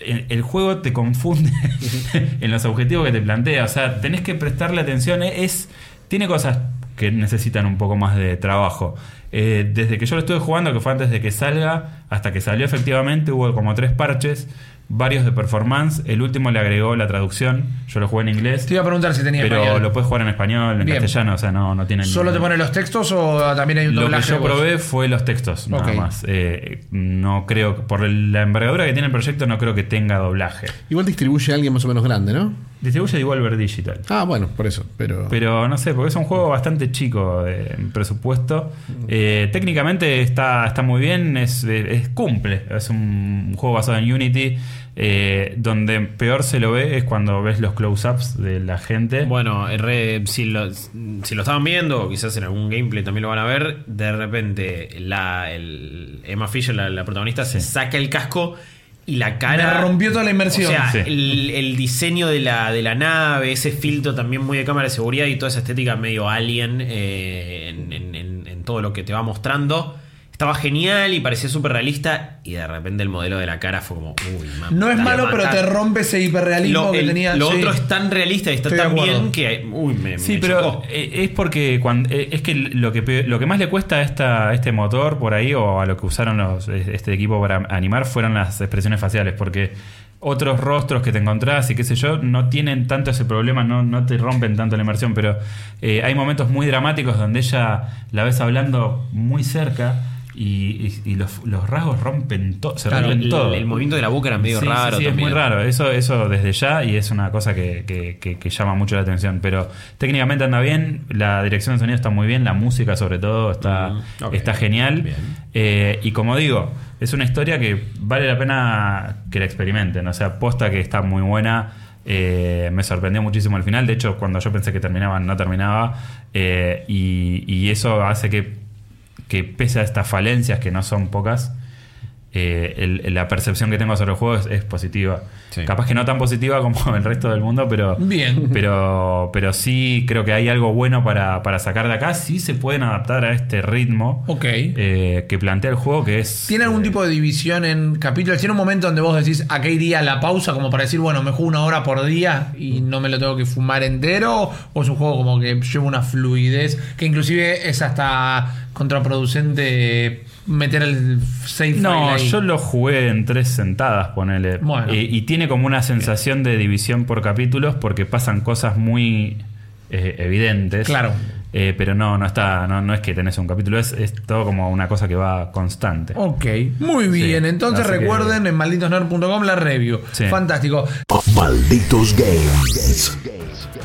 El, el juego te confunde [LAUGHS] en los objetivos que te plantea. O sea, tenés que prestarle atención. Es, tiene cosas que necesitan un poco más de trabajo. Eh, desde que yo lo estuve jugando, que fue antes de que salga, hasta que salió efectivamente, hubo como tres parches, varios de performance. El último le agregó la traducción. Yo lo jugué en inglés. Te iba a preguntar si tenía Pero español. lo puedes jugar en español, en Bien. castellano, o sea, no, no tiene ¿Solo te ningún- pone los textos o también hay un Lo que doblaje? yo probé fue los textos, nada más. Eh, no creo, por la envergadura que tiene el proyecto, no creo que tenga doblaje. Igual distribuye a alguien más o menos grande, ¿no? Distribuye Devolver Digital. Ah, bueno, por eso. Pero. Pero no sé, porque es un juego bastante chico de en presupuesto. Eh, técnicamente está, está muy bien, es, es- cumple. Es un juego basado en Unity. Eh, donde peor se lo ve es cuando ves los close-ups de la gente. Bueno, eh, re- si, lo, si lo estaban viendo, o quizás en algún gameplay también lo van a ver, de repente la, el- Emma Fisher, la, la protagonista, se saca el casco y la cara... Me rompió toda la inmersión. O sea, Sí. el, el diseño de la, de la nave, ese filtro también muy de cámara de seguridad y toda esa estética medio alien eh, en, en- en- en todo lo que te va mostrando. Estaba genial y parecía súper realista y de repente el modelo de la cara fue como, uy, mamá, No es malo, pero te rompe ese hiperrealismo Lo, que el- tenía. lo sí. otro es tan realista y está Estoy tan bien que, uy, me, Sí, me pero chocó. eh, es porque cuando, eh, es que lo que, lo que más le cuesta a, esta, a este motor por ahí o a lo que usaron los, este equipo para animar fueron las expresiones faciales, porque otros rostros que te encontrás y qué sé yo no tienen tanto ese problema, no, no te rompen tanto la inmersión, pero eh, hay momentos muy dramáticos donde ella la ves hablando muy cerca y, y- y los, los rasgos rompen todo, se Claro, rompen el, todo. el movimiento de la boca era medio Sí, raro. sí, es muy raro. Eso, eso desde ya y es una cosa que, que- que- que llama mucho la atención. Pero técnicamente anda bien, la dirección de sonido está muy bien, la música sobre todo está, Mm, está genial. Eh, y como digo, es una historia que vale la pena que la experimenten. O sea, posta que está muy buena. Eh, me sorprendió muchísimo al final. De hecho, cuando yo pensé que terminaba, no terminaba. Eh, y, y eso hace que, que pese a estas falencias, que no son pocas, eh, el- la percepción que tengo sobre el juego es, es positiva. Sí. Capaz que no tan positiva como [LAUGHS] el resto del mundo, pero, Bien. pero, pero sí creo que hay algo bueno para, para sacar de acá. Sí se pueden adaptar a este ritmo Ok. eh, que plantea el juego, que es... ¿Tiene algún eh, tipo de división en capítulos? ¿Tiene un momento donde vos decís, a qué iría la pausa? Como para decir, bueno, me juego una hora por día y no me lo tengo que fumar entero. ¿O es un juego como que lleva una fluidez que inclusive es hasta contraproducente meter el save file No, ahí? yo lo jugué en tres sentadas, ponele. Bueno. Eh, y tiene como una sensación de división por capítulos porque pasan cosas muy eh, evidentes. Claro. Eh, pero no, no está, no, no es que tenés un capítulo, es, es todo como una cosa que va constante. Ok, muy bien. Sí, Entonces así que- recuerden en malditosnerd.com la review. Sí. Fantástico. Malditos Games.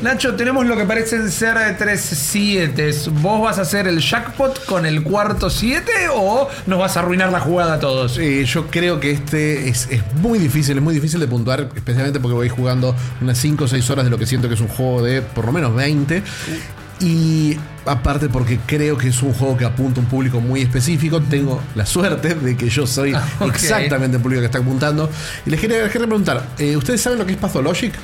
Nacho, tenemos lo que parecen ser tres 7. ¿Vos vas a hacer el jackpot con el cuarto 7 o nos vas a arruinar la jugada a todos? Yo creo que este es, es muy difícil, es muy difícil de puntuar, especialmente porque voy jugando unas 5 o 6 horas de lo que siento que es un juego de por lo menos 20. Y aparte porque creo que es un juego que apunta a un público muy específico, tengo la suerte de que yo soy Ah, exactamente el público que está apuntando. Y les quería, les quería preguntar, eh, ¿ustedes saben lo que es Pathologic?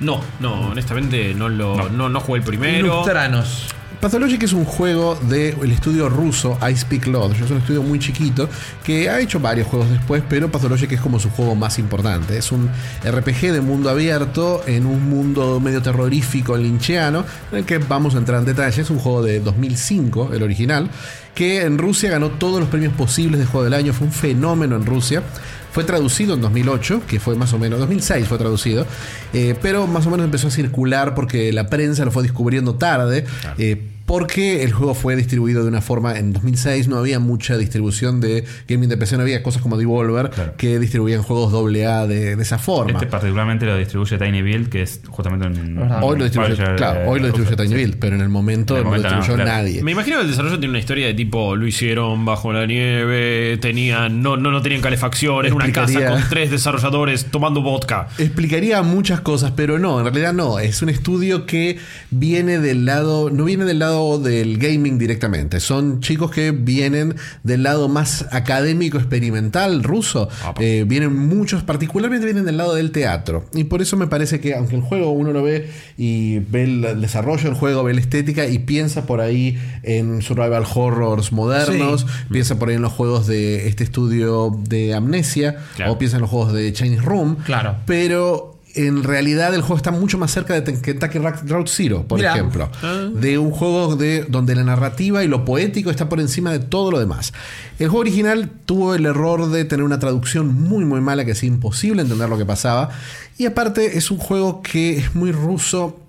No, no, honestamente no lo no. No, jugué el primero. Ilustranos. Pathologic es un juego del estudio ruso Ice Peak Lodge. Es un estudio muy chiquito que ha hecho varios juegos después, pero Pathologic es como su juego más importante. Es un RPG de mundo abierto en un mundo medio terrorífico lincheano, en el que vamos a entrar en detalle. Es un juego de 2005, el original, que en Rusia ganó todos los premios posibles de juego del año. Fue un fenómeno en Rusia. Fue traducido en 2008, que fue más o menos, 2006 fue traducido, eh, pero más o menos empezó a circular porque la prensa lo fue descubriendo tarde, eh, porque el juego fue distribuido de una forma, en 2006 no había mucha distribución de gaming de PC, no había cosas como Devolver Claro. que distribuían juegos AA de, de esa forma. Este particularmente lo distribuye Tiny Build, que es justamente un. Hoy lo distribuye, publisher, claro, eh, hoy lo distribuye. Tiny Build, pero en el momento En el no momento lo no, distribuyó claro. nadie. Me imagino que el desarrollo tiene una historia de tipo lo hicieron bajo la nieve, tenían no no, no tenían calefacción, era una casa con tres desarrolladores tomando vodka. Explicaría muchas cosas, pero no, en realidad no. Es un estudio que viene del lado, no viene del lado del gaming directamente. Son chicos que vienen del lado más académico, experimental, ruso. Eh, vienen muchos, particularmente vienen del lado del teatro. Y por eso me parece que, aunque el juego uno lo ve y ve el, el desarrollo del juego, ve la estética y piensa por ahí en survival horrors modernos, Sí. piensa por ahí en los juegos de este estudio de Amnesia, Claro. o piensa en los juegos de Chinese Room. Claro. Pero en realidad el juego está mucho más cerca de Kentucky Route Zero, por ejemplo. De un juego de, donde la narrativa y lo poético está por encima de todo lo demás. El juego original tuvo el error de tener una traducción muy muy mala que es imposible entender lo que pasaba. Y aparte es un juego que es muy ruso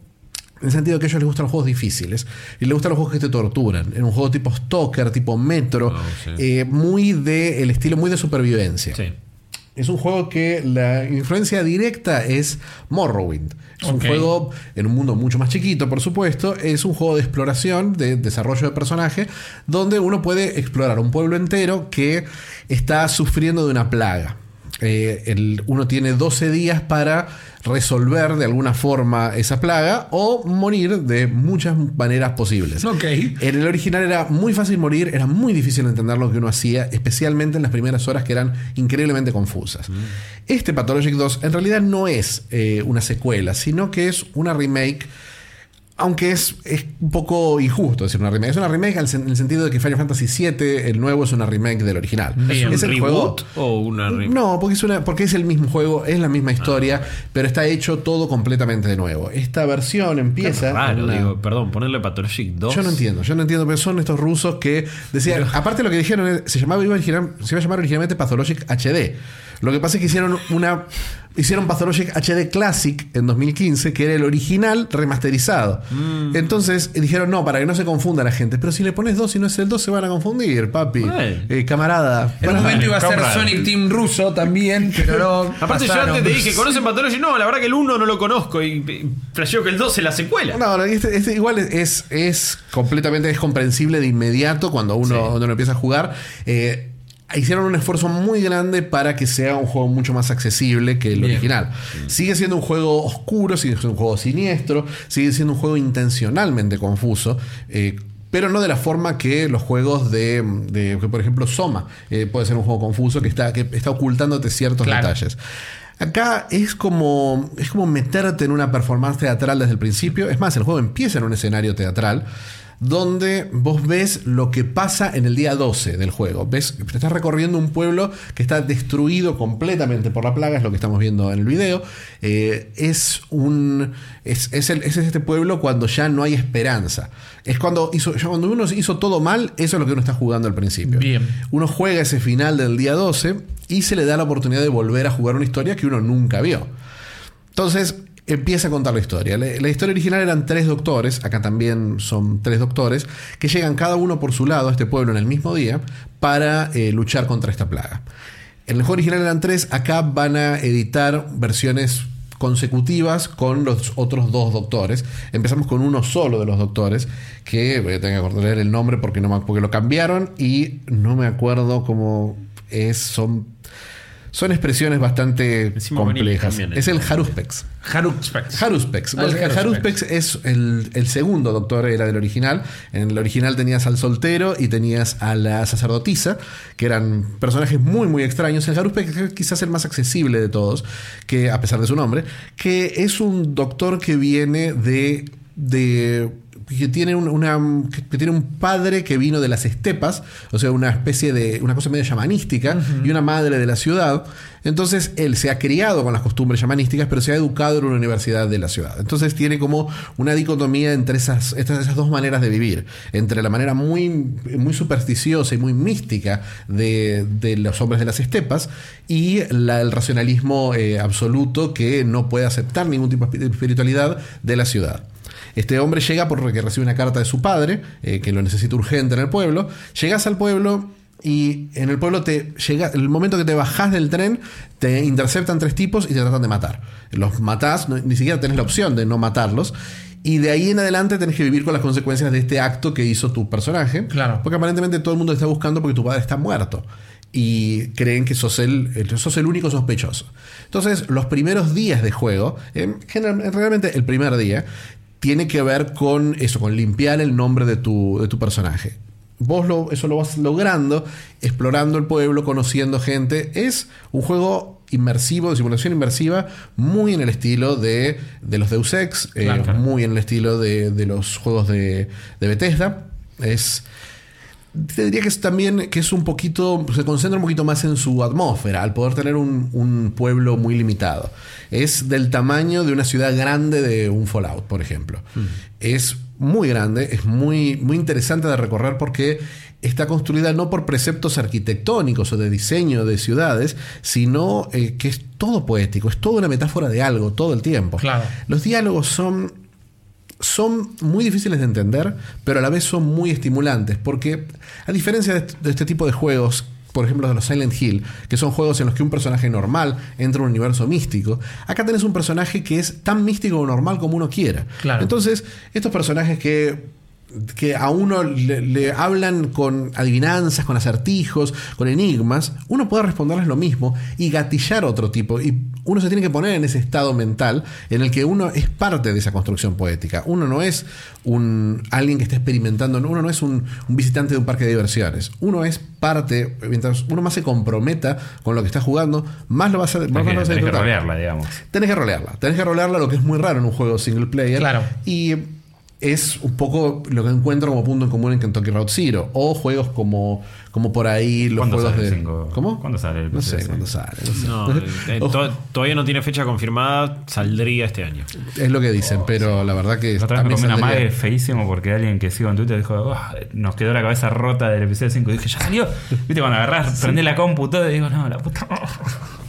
en el sentido que a ellos les gustan los juegos difíciles y les gustan los juegos que te torturan. En un juego tipo Stalker, tipo Metro, sí. eh, muy de el estilo muy de supervivencia. Sí. Es un juego que la influencia directa es Morrowind. Es un juego en un mundo mucho más chiquito, por supuesto. Es un juego de exploración, de desarrollo de personaje, donde uno puede explorar un pueblo entero que está sufriendo de una plaga. Eh, el- uno tiene 12 días para resolver de alguna forma esa plaga o morir de muchas maneras posibles. En el original era muy fácil morir, era muy difícil entender lo que uno hacía, especialmente en las primeras horas que eran increíblemente confusas. Este Pathologic 2 en realidad no es eh, una secuela, sino que es una remake. Aunque es, es un poco injusto decir una remake. Es una remake en el sentido de que Final Fantasy VII, el nuevo, es una remake del original. ¿Es un el reboot juego- o una re- no, porque es, una, porque es el mismo juego, es la misma historia, pero está hecho todo completamente de nuevo. Esta versión empieza. Raro, una- digo, perdón, ponerle Pathologic 2. Yo no entiendo, yo no entiendo, pero son estos rusos que decían, aparte lo que dijeron, es- se llamaba se iba a llamar originalmente Pathologic HD. Lo que pasa es que hicieron una hicieron Pathologic HD Classic en 2015, que era el original remasterizado. Mm. Entonces dijeron, no, para que no se confunda la gente, pero si le pones 2 y no es el 2 se van a confundir, papi. Eh, camarada. En un momento iba a ser. Sonic Team ruso también, pero no. Aparte, yo antes te dije, ¿conocen Pathologic? No, la verdad que el 1 no lo conozco y flasheo que el 2 es la secuela. No, no, este, este igual es, es completamente es comprensible de inmediato cuando uno, Sí. cuando uno empieza a jugar. Eh, hicieron un esfuerzo muy grande para que sea un juego mucho más accesible que el Bien. original. Sigue siendo un juego oscuro, sigue siendo un juego siniestro, sigue siendo un juego intencionalmente confuso. eh, pero no de la forma que los juegos de, de- que por ejemplo, Soma eh, puede ser un juego confuso que está, que está ocultándote ciertos Claro. detalles. Acá es como, es como meterte en una performance teatral desde el principio. Es más, el juego empieza en un escenario teatral donde vos ves lo que pasa en el día 12 del juego. Ves, estás recorriendo un pueblo que está destruido completamente por la plaga, es lo que estamos viendo en el video. Eh, es un. Es, es el- es este pueblo cuando ya no hay esperanza. Es cuando, hizo, ya cuando uno hizo todo mal, eso es lo que uno está jugando al principio. Bien. Uno juega ese final del día 12 y se le da la oportunidad de volver a jugar una historia que uno nunca vio. Entonces empieza a contar la historia. La, historia original eran tres doctores, acá también son tres doctores, que llegan cada uno por su lado a este pueblo en el mismo día para eh, luchar contra esta plaga. En el juego original eran tres, acá van a editar versiones consecutivas con los otros dos doctores. Empezamos con uno solo de los doctores, que voy a tener que acordar el nombre porque, no me, porque lo cambiaron y no me acuerdo cómo es, son... Son expresiones bastante Decimos complejas. también. Es el Haruspex. Haruspex. Haruspex. Ah, el. Haruspex es el, el segundo doctor, era del original. En el original tenías al soltero y tenías a la sacerdotisa, que eran personajes muy, muy extraños. El Haruspex es quizás el más accesible de todos, que a pesar de su nombre, que es un doctor que viene de. de que tiene un, una, que tiene un padre que vino de las estepas, o sea, una especie de una cosa medio llamanística, y una madre de la ciudad. Entonces él se ha criado con las costumbres llamanísticas, pero se ha educado en una universidad de la ciudad. Entonces tiene como una dicotomía entre esas, estas, esas dos maneras de vivir, entre la manera muy, muy supersticiosa y muy mística de, de los hombres de las estepas y la- el racionalismo eh, absoluto que no puede aceptar ningún tipo de espiritualidad de la ciudad. Este hombre llega porque recibe una carta de su padre, eh, que lo necesita urgente en el pueblo. Llegas al pueblo y en el pueblo te llega, el momento que te bajás del tren, te interceptan tres tipos y te tratan de matar. Los matás, no- ni siquiera tenés la opción de no matarlos. Y de ahí en adelante tenés que vivir con las consecuencias de este acto que hizo tu personaje. Claro. Porque aparentemente todo el mundo te está buscando porque tu padre está muerto. Y creen que sos el, el- sos el único sospechoso. Entonces, los primeros días de juego, eh, general- realmente el primer día, tiene que ver con eso, con limpiar el nombre de tu, de tu personaje. Vos lo, eso lo vas logrando, explorando el pueblo, conociendo gente. Es un juego inmersivo, de simulación inmersiva, muy en el estilo de, de los Deus Ex, eh, claro. muy en el estilo de, de los juegos de, de Bethesda. Es, te diría que es también que es un poquito, se concentra un poquito más en su atmósfera, al poder tener un, un pueblo muy limitado. Es del tamaño de una ciudad grande de un Fallout, por ejemplo. Es muy grande, es muy, muy interesante de recorrer porque está construida no por preceptos arquitectónicos o de diseño de ciudades, sino eh, que es todo poético, es toda una metáfora de algo todo el tiempo. Claro. Los diálogos son son muy difíciles de entender, pero a la vez son muy estimulantes, porque a diferencia de, este tipo de juegos, por ejemplo de los Silent Hill, que son juegos en los que un personaje normal entra a un universo místico, acá tenés un personaje que es tan místico o normal como uno quiera. Claro. Entonces, estos personajes que que a uno le, le hablan con adivinanzas, con acertijos, con enigmas, uno puede responderles lo mismo y gatillar otro tipo. Y uno se tiene que poner en ese estado mental en el que uno es parte de esa construcción poética. Uno no es un alguien que está experimentando, uno no es un, un visitante de un parque de diversiones. Uno es parte, mientras uno más se comprometa con lo que está jugando, más lo vas a, más Tenés lo que, vas a tenés que disfrutar. rolearla, digamos. Tenés que rolearla. Tenés que rolearla, lo que es muy raro en un juego single player. Claro. Y es un poco lo que encuentro como punto en común en Kentucky Route Zero. O juegos como, como por ahí los ¿Cuándo juegos sale de. cinco? ¿Cómo? ¿Cuándo sale el No sé cuándo sale. no sé. No, [LAUGHS] eh, to- todavía no tiene fecha confirmada, saldría este año. Es lo que dicen, pero la verdad que. La otra vez me comí una feísimo porque alguien que sigo en Twitter dijo, "Ah, nos quedó la cabeza rota del episodio 5. Y dije, ya salió. Viste, cuando agarrás, prendés la compu y todo y digo, no, la puta.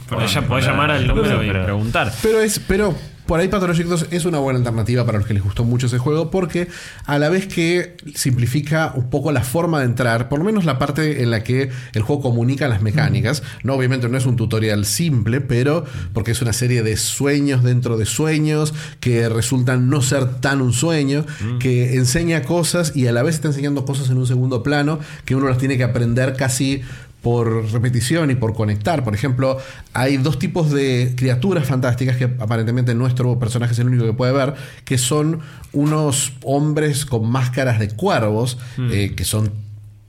Pero ya podés llamar al número y preguntar. Pero es, pero por ahí Pathologic 2 es una buena alternativa para los que les gustó mucho ese juego porque a la vez que simplifica un poco la forma de entrar, por lo menos la parte en la que el juego comunica las mecánicas, no obviamente no es un tutorial simple, pero porque es una serie de sueños dentro de sueños que resultan no ser tan un sueño, que enseña cosas y a la vez está enseñando cosas en un segundo plano que uno las tiene que aprender casi por repetición y por conectar. Por ejemplo, hay dos tipos de criaturas fantásticas que aparentemente nuestro personaje es el único que puede ver, que son unos hombres con máscaras de cuervos, eh, que son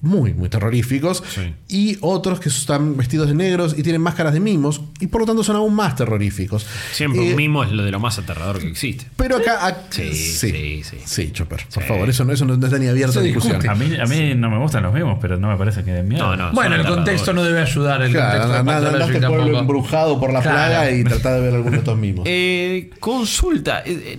muy, muy terroríficos, Sí. y otros que están vestidos de negros y tienen máscaras de mimos, y por lo tanto son aún más terroríficos. Siempre Eh, un mimo es lo de lo más aterrador que existe. Pero acá... ac- Sí, sí, sí. Sí, Chopper, por Sí. favor, eso no, eso no está ni abierto a discusión. A mí, a mí no me gustan los mismos, pero no me parece que den miedo. No, no. Bueno, el contexto no debe ayudar. El Claro, contexto nada, al pueblo embrujado por la Claro. plaga y tratá de ver algunos de estos mismos. Eh, consulta. eh, eh,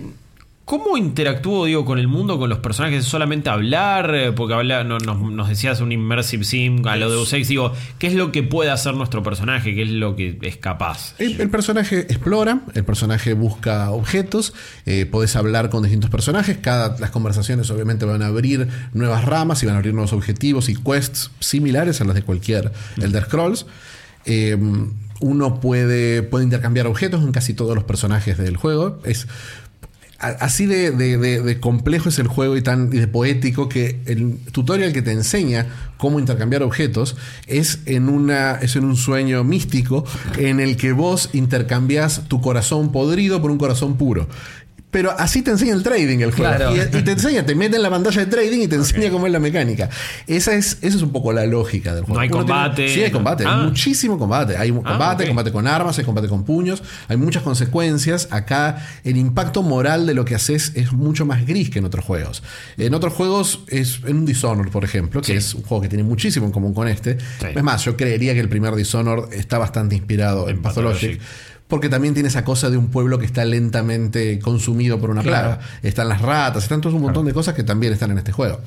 ¿Cómo interactúo, digo, con el mundo, con los personajes? ¿Solamente hablar? Eh, Porque habla, no- nos, nos decías un immersive sim a lo de Ex. Digo, ¿qué es lo que puede hacer nuestro personaje? ¿Qué es lo que es capaz? El, el personaje explora, el personaje busca objetos, eh, podés hablar con distintos personajes, cada, las conversaciones obviamente van a abrir nuevas ramas y van a abrir nuevos objetivos y quests similares a las de cualquier Elder Scrolls. Eh, uno puede, puede intercambiar objetos con casi todos los personajes del juego. Es, Así de, complejo es el juego y tan de poético que el tutorial que te enseña cómo intercambiar objetos es en, una, es en un sueño místico en el que vos intercambias tu corazón podrido por un corazón puro. Pero así te enseña el trading el juego. Claro. Y, y te enseña, te mete en la pantalla de trading y te enseña cómo es la mecánica. Esa es, esa es un poco la lógica del juego. No hay Uno tiene- combate. sí, hay combate. Ah. Hay muchísimo combate. Hay Ah, combate, combate con armas, hay combate con puños, hay muchas consecuencias. Acá el impacto moral de lo que haces es mucho más gris que en otros juegos. En otros juegos es en un Dishonored, por ejemplo, que Sí. es un juego que tiene muchísimo en común con este. Sí. Es más, yo creería que el primer Dishonored está bastante inspirado en, En Pathologic. Pathologic. Porque también tiene esa cosa de un pueblo que está lentamente consumido por una Claro. plaga. Están las ratas, están todo un montón de cosas que también están en este juego.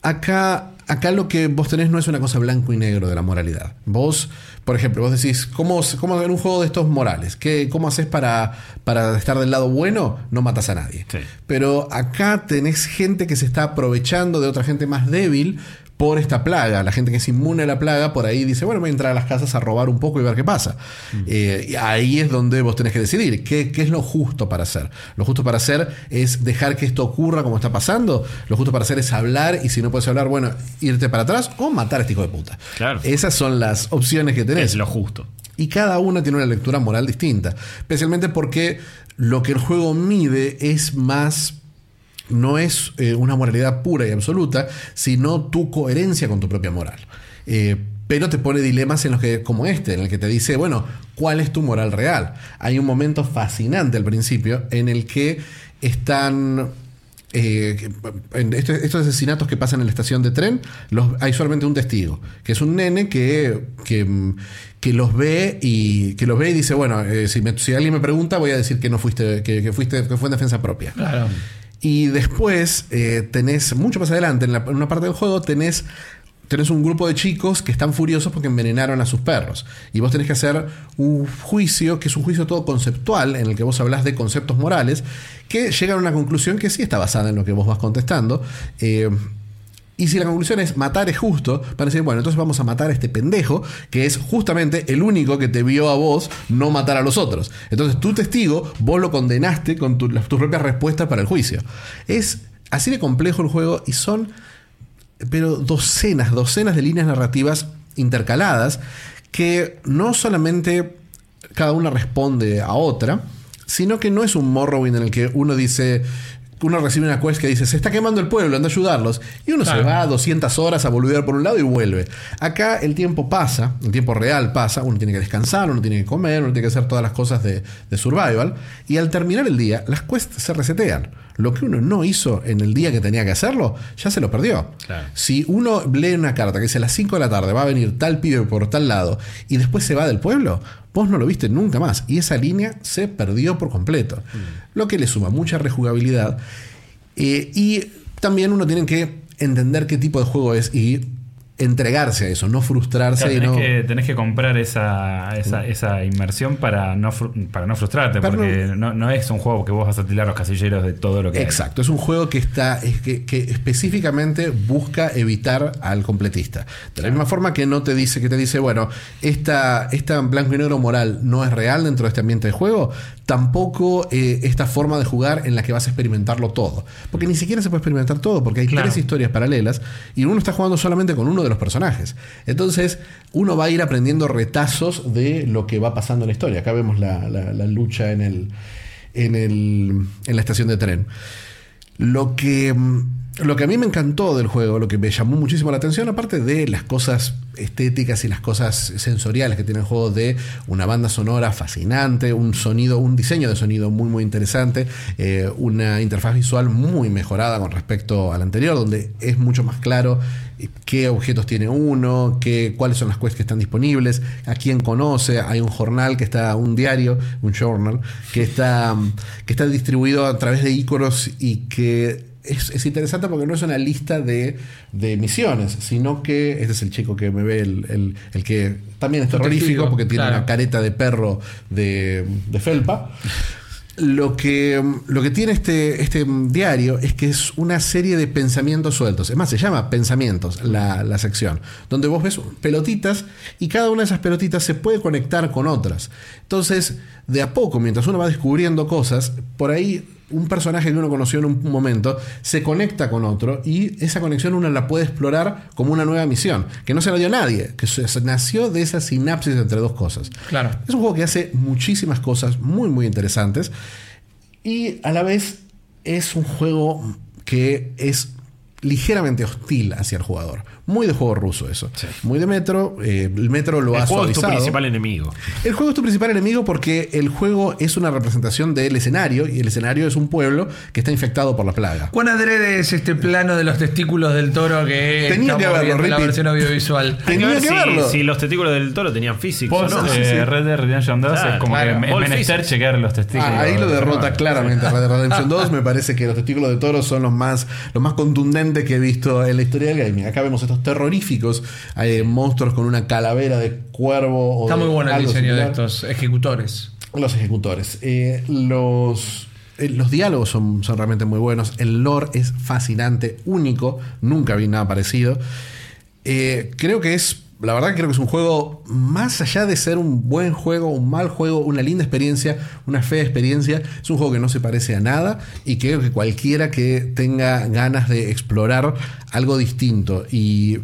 Acá, acá lo que vos tenés no es una cosa blanco y negro de la moralidad. Vos, por ejemplo, vos decís, ¿cómo, cómo en un juego de estos morales? ¿Qué, ¿Cómo haces para, para estar del lado bueno? No matas a nadie. Sí. Pero acá tenés gente que se está aprovechando de otra gente más débil por esta plaga. La gente que es inmune a la plaga, por ahí dice, bueno, voy a entrar a las casas a robar un poco y ver qué pasa. Eh, y ahí es donde vos tenés que decidir qué, qué es lo justo para hacer. Lo justo para hacer es dejar que esto ocurra como está pasando. Lo justo para hacer es hablar y si no puedes hablar, bueno, irte para atrás o matar a este hijo de puta. Claro. Esas son las opciones que tenés. Es lo justo. Y cada una tiene una lectura moral distinta. Especialmente porque lo que el juego mide es más. No es eh, una moralidad pura y absoluta, sino tu coherencia con tu propia moral. Eh, pero te pone dilemas en los que, como este, en el que te dice, bueno, ¿cuál es tu moral real? Hay un momento fascinante al principio en el que están eh, este- estos asesinatos que pasan en la estación de tren, los, hay solamente un testigo, que es un nene que, que, que los ve y que los ve y dice, bueno, eh, si, me- si alguien me pregunta, voy a decir que no fuiste, que, que fuiste, que fue en defensa propia. Claro. Y después eh, tenés, mucho más adelante, en, la- una parte del juego, tenés, tenés un grupo de chicos que están furiosos porque envenenaron a sus perros. Y vos tenés que hacer un juicio, que es un juicio todo conceptual, en el que vos hablás de conceptos morales, que llegan a una conclusión que sí está basada en lo que vos vas contestando. Eh, y si la conclusión es matar es justo, van a decir, bueno, entonces vamos a matar a este pendejo, que es justamente el único que te vio a vos no matar a los otros. Entonces tu testigo, vos lo condenaste con tu- tus propias respuestas para el juicio. Es así de complejo el juego y son, pero docenas, docenas de líneas narrativas intercaladas que no solamente cada una responde a otra, sino que no es un Morrowind en el que uno dice, uno recibe una quest que dice, se está quemando el pueblo, anda a ayudarlos. Y uno se va 200 horas a volver por un lado y vuelve. Acá el tiempo pasa, el tiempo real pasa, uno tiene que descansar, uno tiene que comer, uno tiene que hacer todas las cosas de, de survival. Y al terminar el día, las quests se resetean. Lo que uno no hizo en el día que tenía que hacerlo, ya se lo perdió. Claro. Si uno lee una carta que dice a las 5 de la tarde va a venir tal pibe por tal lado y después se va del pueblo, vos no lo viste nunca más. Y esa línea se perdió por completo. Lo que le suma mucha rejugabilidad. Eh, y también uno tiene que entender qué tipo de juego es y entregarse a eso, no frustrarse Claro, y tenés, no. que, tenés que comprar esa, esa, esa inmersión para no, para no frustrarte, Para porque no, no es un juego que vos vas a tirar los casilleros de todo lo que hay. Exacto, es un juego que está es que, que específicamente busca evitar al completista. De la misma forma que no te dice que te dice, bueno, esta, esta blanco y negro moral no es real dentro de este ambiente de juego, tampoco eh, esta forma de jugar en la que vas a experimentarlo todo. Porque ni siquiera se puede experimentar todo, porque hay Claro. tres historias paralelas y uno está jugando solamente con uno de los personajes. Entonces, uno va a ir aprendiendo retazos de lo que va pasando en la historia. Acá vemos la, la- la lucha en el. En, el, en la estación de tren. Lo que, mm, lo que a mí me encantó del juego, lo que me llamó muchísimo la atención, aparte de las cosas estéticas y las cosas sensoriales que tiene el juego, de una banda sonora fascinante, un sonido, un diseño de sonido muy muy interesante, eh, una interfaz visual muy mejorada con respecto al anterior, donde es mucho más claro eh, qué objetos tiene uno, qué, cuáles son las quests que están disponibles, a quién conoce, hay un jornal que está, un diario, un journal, que está, que está distribuido a través de iconos y que es, es interesante porque no es una lista de, de misiones, sino que este es el chico que me ve, el, el- el que también es terrorífico porque tiene claro. una careta de perro de, de felpa. Lo que, lo que tiene este, este diario es que es una serie de pensamientos sueltos. Es más, se llama Pensamientos la, la sección, donde vos ves pelotitas y cada una de esas pelotitas se puede conectar con otras. Entonces, de a poco, mientras uno va descubriendo cosas, por ahí un personaje que uno conoció en un momento se conecta con otro y esa conexión uno la puede explorar como una nueva misión, que no se la dio nadie, que se- se nació de esa sinapsis entre dos cosas. Claro. Es un juego que hace muchísimas cosas muy, muy interesantes. Y a la vez es un juego que es ligeramente hostil hacia el jugador. Muy de juego ruso eso. Muy de Metro. eh, el Metro lo El ha juego es tu principal enemigo. El juego es tu principal enemigo porque el juego es una representación del escenario y el escenario es un pueblo que está infectado por la plaga. ¿Cuán adrede es este plano de los testículos del toro que Tenía que viendo en la versión audiovisual? [LAUGHS] Tenía que si, verlo. si los testículos del toro tenían físico. ¿no? eh, sí, sí. Red Dead Redemption 2 Claro, es como claro. que es menester chequear los testículos. Ah, ahí lo de- derrota claramente Red Dead Redemption 2. Me parece que los testículos de toro son los más, los más contundentes que he visto en la historia del gaming. Acá vemos estos terroríficos eh, monstruos con una calavera de cuervo. o Está de muy bueno el diseño de estos ejecutores. Los ejecutores. Eh, los, eh, los diálogos son, son realmente muy buenos. El lore es fascinante, único. Nunca vi nada parecido. Eh, creo que es. La verdad creo que es un juego, más allá de ser un buen juego, un mal juego, una linda experiencia, una fea experiencia, es un juego que no se parece a nada y creo que cualquiera que tenga ganas de explorar algo distinto y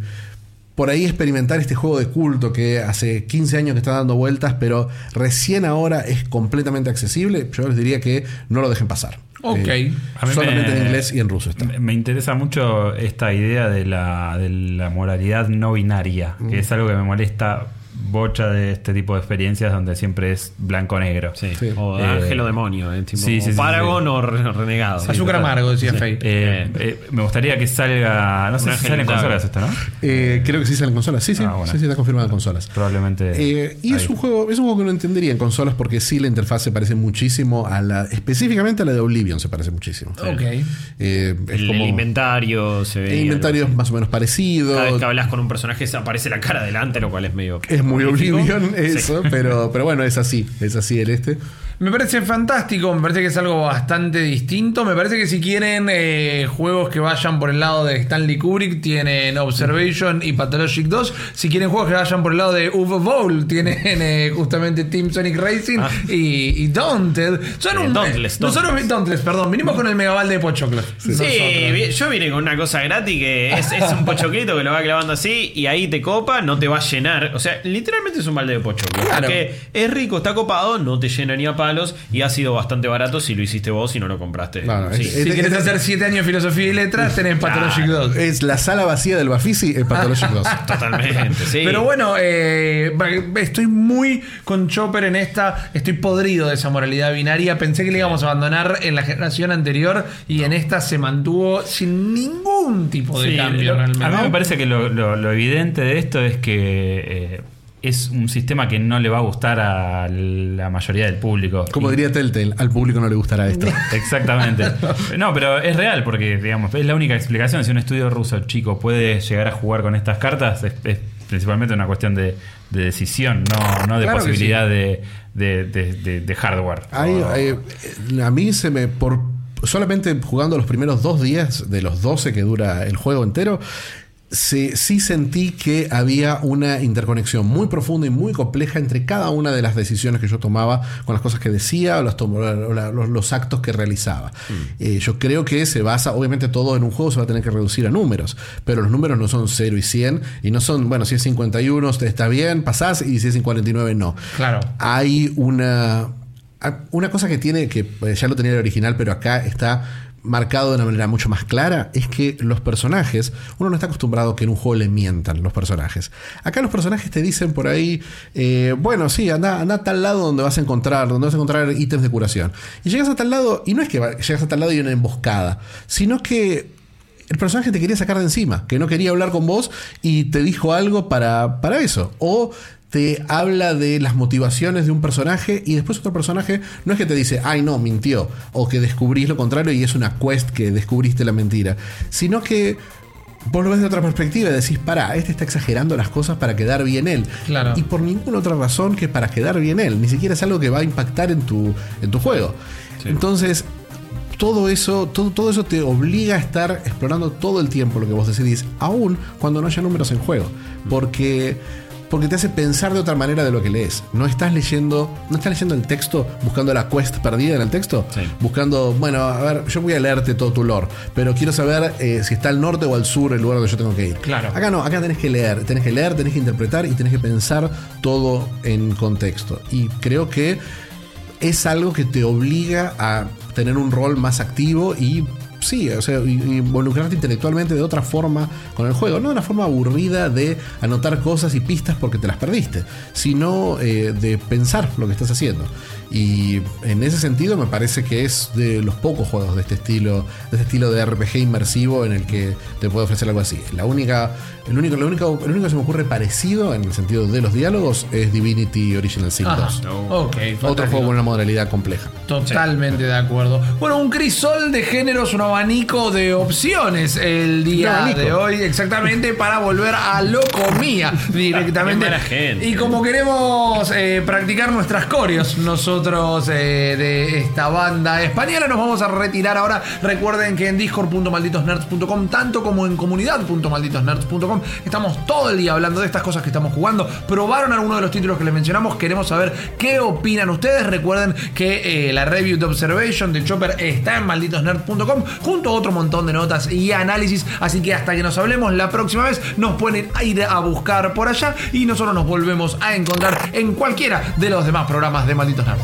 por ahí experimentar este juego de culto que hace 15 años que está dando vueltas, pero recién ahora es completamente accesible, yo les diría que no lo dejen pasar. Ok. Eh, A mí solamente me- en inglés y en ruso está. Me- interesa mucho esta idea de la, de la moralidad no binaria, Mm. que es algo que me molesta bocha de este tipo de experiencias donde siempre es blanco-negro. Sí. Sí. O Eh, ángel o demonio. eh, tipo, sí, sí, o Paragon sí. o re- renegado. Azúcar total. amargo, decía Faye. Eh, eh, me gustaría que salga. No sé si sale en consolas esto, ¿no? Eh, creo que sí sale en consolas. Sí, sí, Ah, bueno. sí, sí, está confirmado en consolas. Probablemente. Eh, y es un juego, es un juego que no entendería en consolas porque sí la interfaz se parece muchísimo a la, específicamente a la de Oblivion se parece muchísimo. Ok. Eh, es El, como el inventario se ve. el inventario es más o menos parecido. Cada vez que hablas con un personaje se aparece la cara delante, lo cual es medio. Es muy prolífico. Oblivion eso, pero, pero bueno, es así, es así el este. Me parece fantástico, me parece que es algo bastante distinto. Me parece que si quieren eh, juegos que vayan por el lado de Stanley Kubrick, tienen Observation y Pathologic 2. Si quieren juegos que vayan por el lado de Uwe Boll, tienen eh, justamente Team Sonic Racing y, y Daunted. Son Eh, un, Dauntless, nosotros, Dauntless. Dauntless, perdón, vinimos con el megabalde de Pochoclo. Sí, yo vine con una cosa gratis que es, es un pochoclito que lo va clavando así y ahí te copa, no te va a llenar. O sea, literalmente es un balde de pochoclo. Claro. Porque es rico, está copado, no te llena ni a palos y ha sido bastante barato si lo hiciste vos y no lo compraste. Sí. es- Si quieres hacer 7 años de filosofía y letras, tenés Pathologic 2. Es la sala vacía del Bafisi, el Pathologic 2. [LAUGHS] Totalmente, sí. Pero bueno, eh, estoy muy con Chopper en esta. Estoy podrido de esa moralidad binaria. Pensé que le íbamos a abandonar en la generación anterior y en esta se mantuvo sin ningún tipo de Sí, cambio lo- realmente. a mí me parece que lo, lo- lo evidente de esto es que eh, es un sistema que no le va a gustar a la mayoría del público. Como diría Telltale, al público no le gustará esto. [LAUGHS] Exactamente. [LAUGHS] No, pero es real porque, digamos, es la única explicación. Si un estudio ruso chico puede llegar a jugar con estas cartas, es, es principalmente una cuestión de, de decisión, no, no de Claro posibilidad de, de- de- de- de hardware. Hay- hay- a mí se me. Por, solamente jugando los primeros dos días de los 12 que dura el juego entero. Se- sí sentí que había una interconexión muy profunda y muy compleja entre cada una de las decisiones que yo tomaba con las cosas que decía o, los, los actos que realizaba. Eh, yo creo que se basa, obviamente todo en un juego se va a tener que reducir a números, pero los números no son 0 y 100 y no son, bueno, si es 51 está bien, pasás y si es 49 no. Claro. Hay una, una cosa que tiene, que eh, ya lo tenía el original, pero acá está marcado de una manera mucho más clara, es que los personajes, uno no está acostumbrado que en un juego le mientan los personajes. Acá los personajes te dicen por ahí, eh, bueno, sí, anda, anda a tal lado donde vas a encontrar, donde vas a encontrar ítems de curación. Y llegas a tal lado, y no es que llegas a tal lado y hay una emboscada, sino que el personaje te quería sacar de encima, que no quería hablar con vos y te dijo algo para, para eso. O te habla de las motivaciones de un personaje y después otro personaje no es que te dice, ay no, mintió, o que descubrís lo contrario y es una quest que descubriste la mentira, sino que vos lo ves de otra perspectiva y decís, para, este está exagerando las cosas para quedar bien él. Claro. Y por ninguna otra razón que para quedar bien él, ni siquiera es algo que va a impactar en tu, en tu juego. Entonces, todo eso, todo, todo eso te obliga a estar explorando todo el tiempo lo que vos decidís, aún cuando no haya números en juego. Porque, porque te hace pensar de otra manera de lo que lees. No estás leyendo, no estás leyendo el texto buscando la quest perdida en el texto. Sí. Buscando, bueno, a ver, yo voy a leerte todo tu lore, pero quiero saber eh, si está al norte o al sur el lugar donde yo tengo que ir. Claro. Acá no, acá tenés que leer, tenés que leer, tenés que interpretar y tenés que pensar todo en contexto. Y creo que es algo que te obliga a tener un rol más activo y sí, o sea, involucrarte intelectualmente de otra forma con el juego, no de una forma aburrida de anotar cosas y pistas porque te las perdiste, sino eh, de pensar lo que estás haciendo. Y en ese sentido me parece que es de los pocos juegos de este estilo, de este estilo de RPG inmersivo en el que te puede ofrecer algo así. La única, el único, lo único, el único que se me ocurre parecido en el sentido de los diálogos es Divinity Original Sin Ajá. 2. Ok, Otro fantástico. juego con una modalidad compleja. Totalmente de acuerdo. Bueno, un crisol de géneros, un abanico de opciones el día de hoy, exactamente para volver a lo comía directamente. Qué mala gente. Y como queremos eh, practicar nuestras coreos nosotros eh, de esta banda española, nos vamos a retirar ahora. Recuerden que en discord.malditosnerds.com, tanto como en comunidad.malditosnerds.com, estamos todo el día hablando de estas cosas que estamos jugando. Probaron alguno de los títulos que les mencionamos, queremos saber qué opinan ustedes. Recuerden que eh, la review de Observation de Chopper está en malditosnerds.com junto a otro montón de notas y análisis. Así que hasta que nos hablemos la próxima vez, nos pueden ir a buscar por allá y nosotros nos volvemos a encontrar en cualquiera de los demás programas de Malditos Nerds.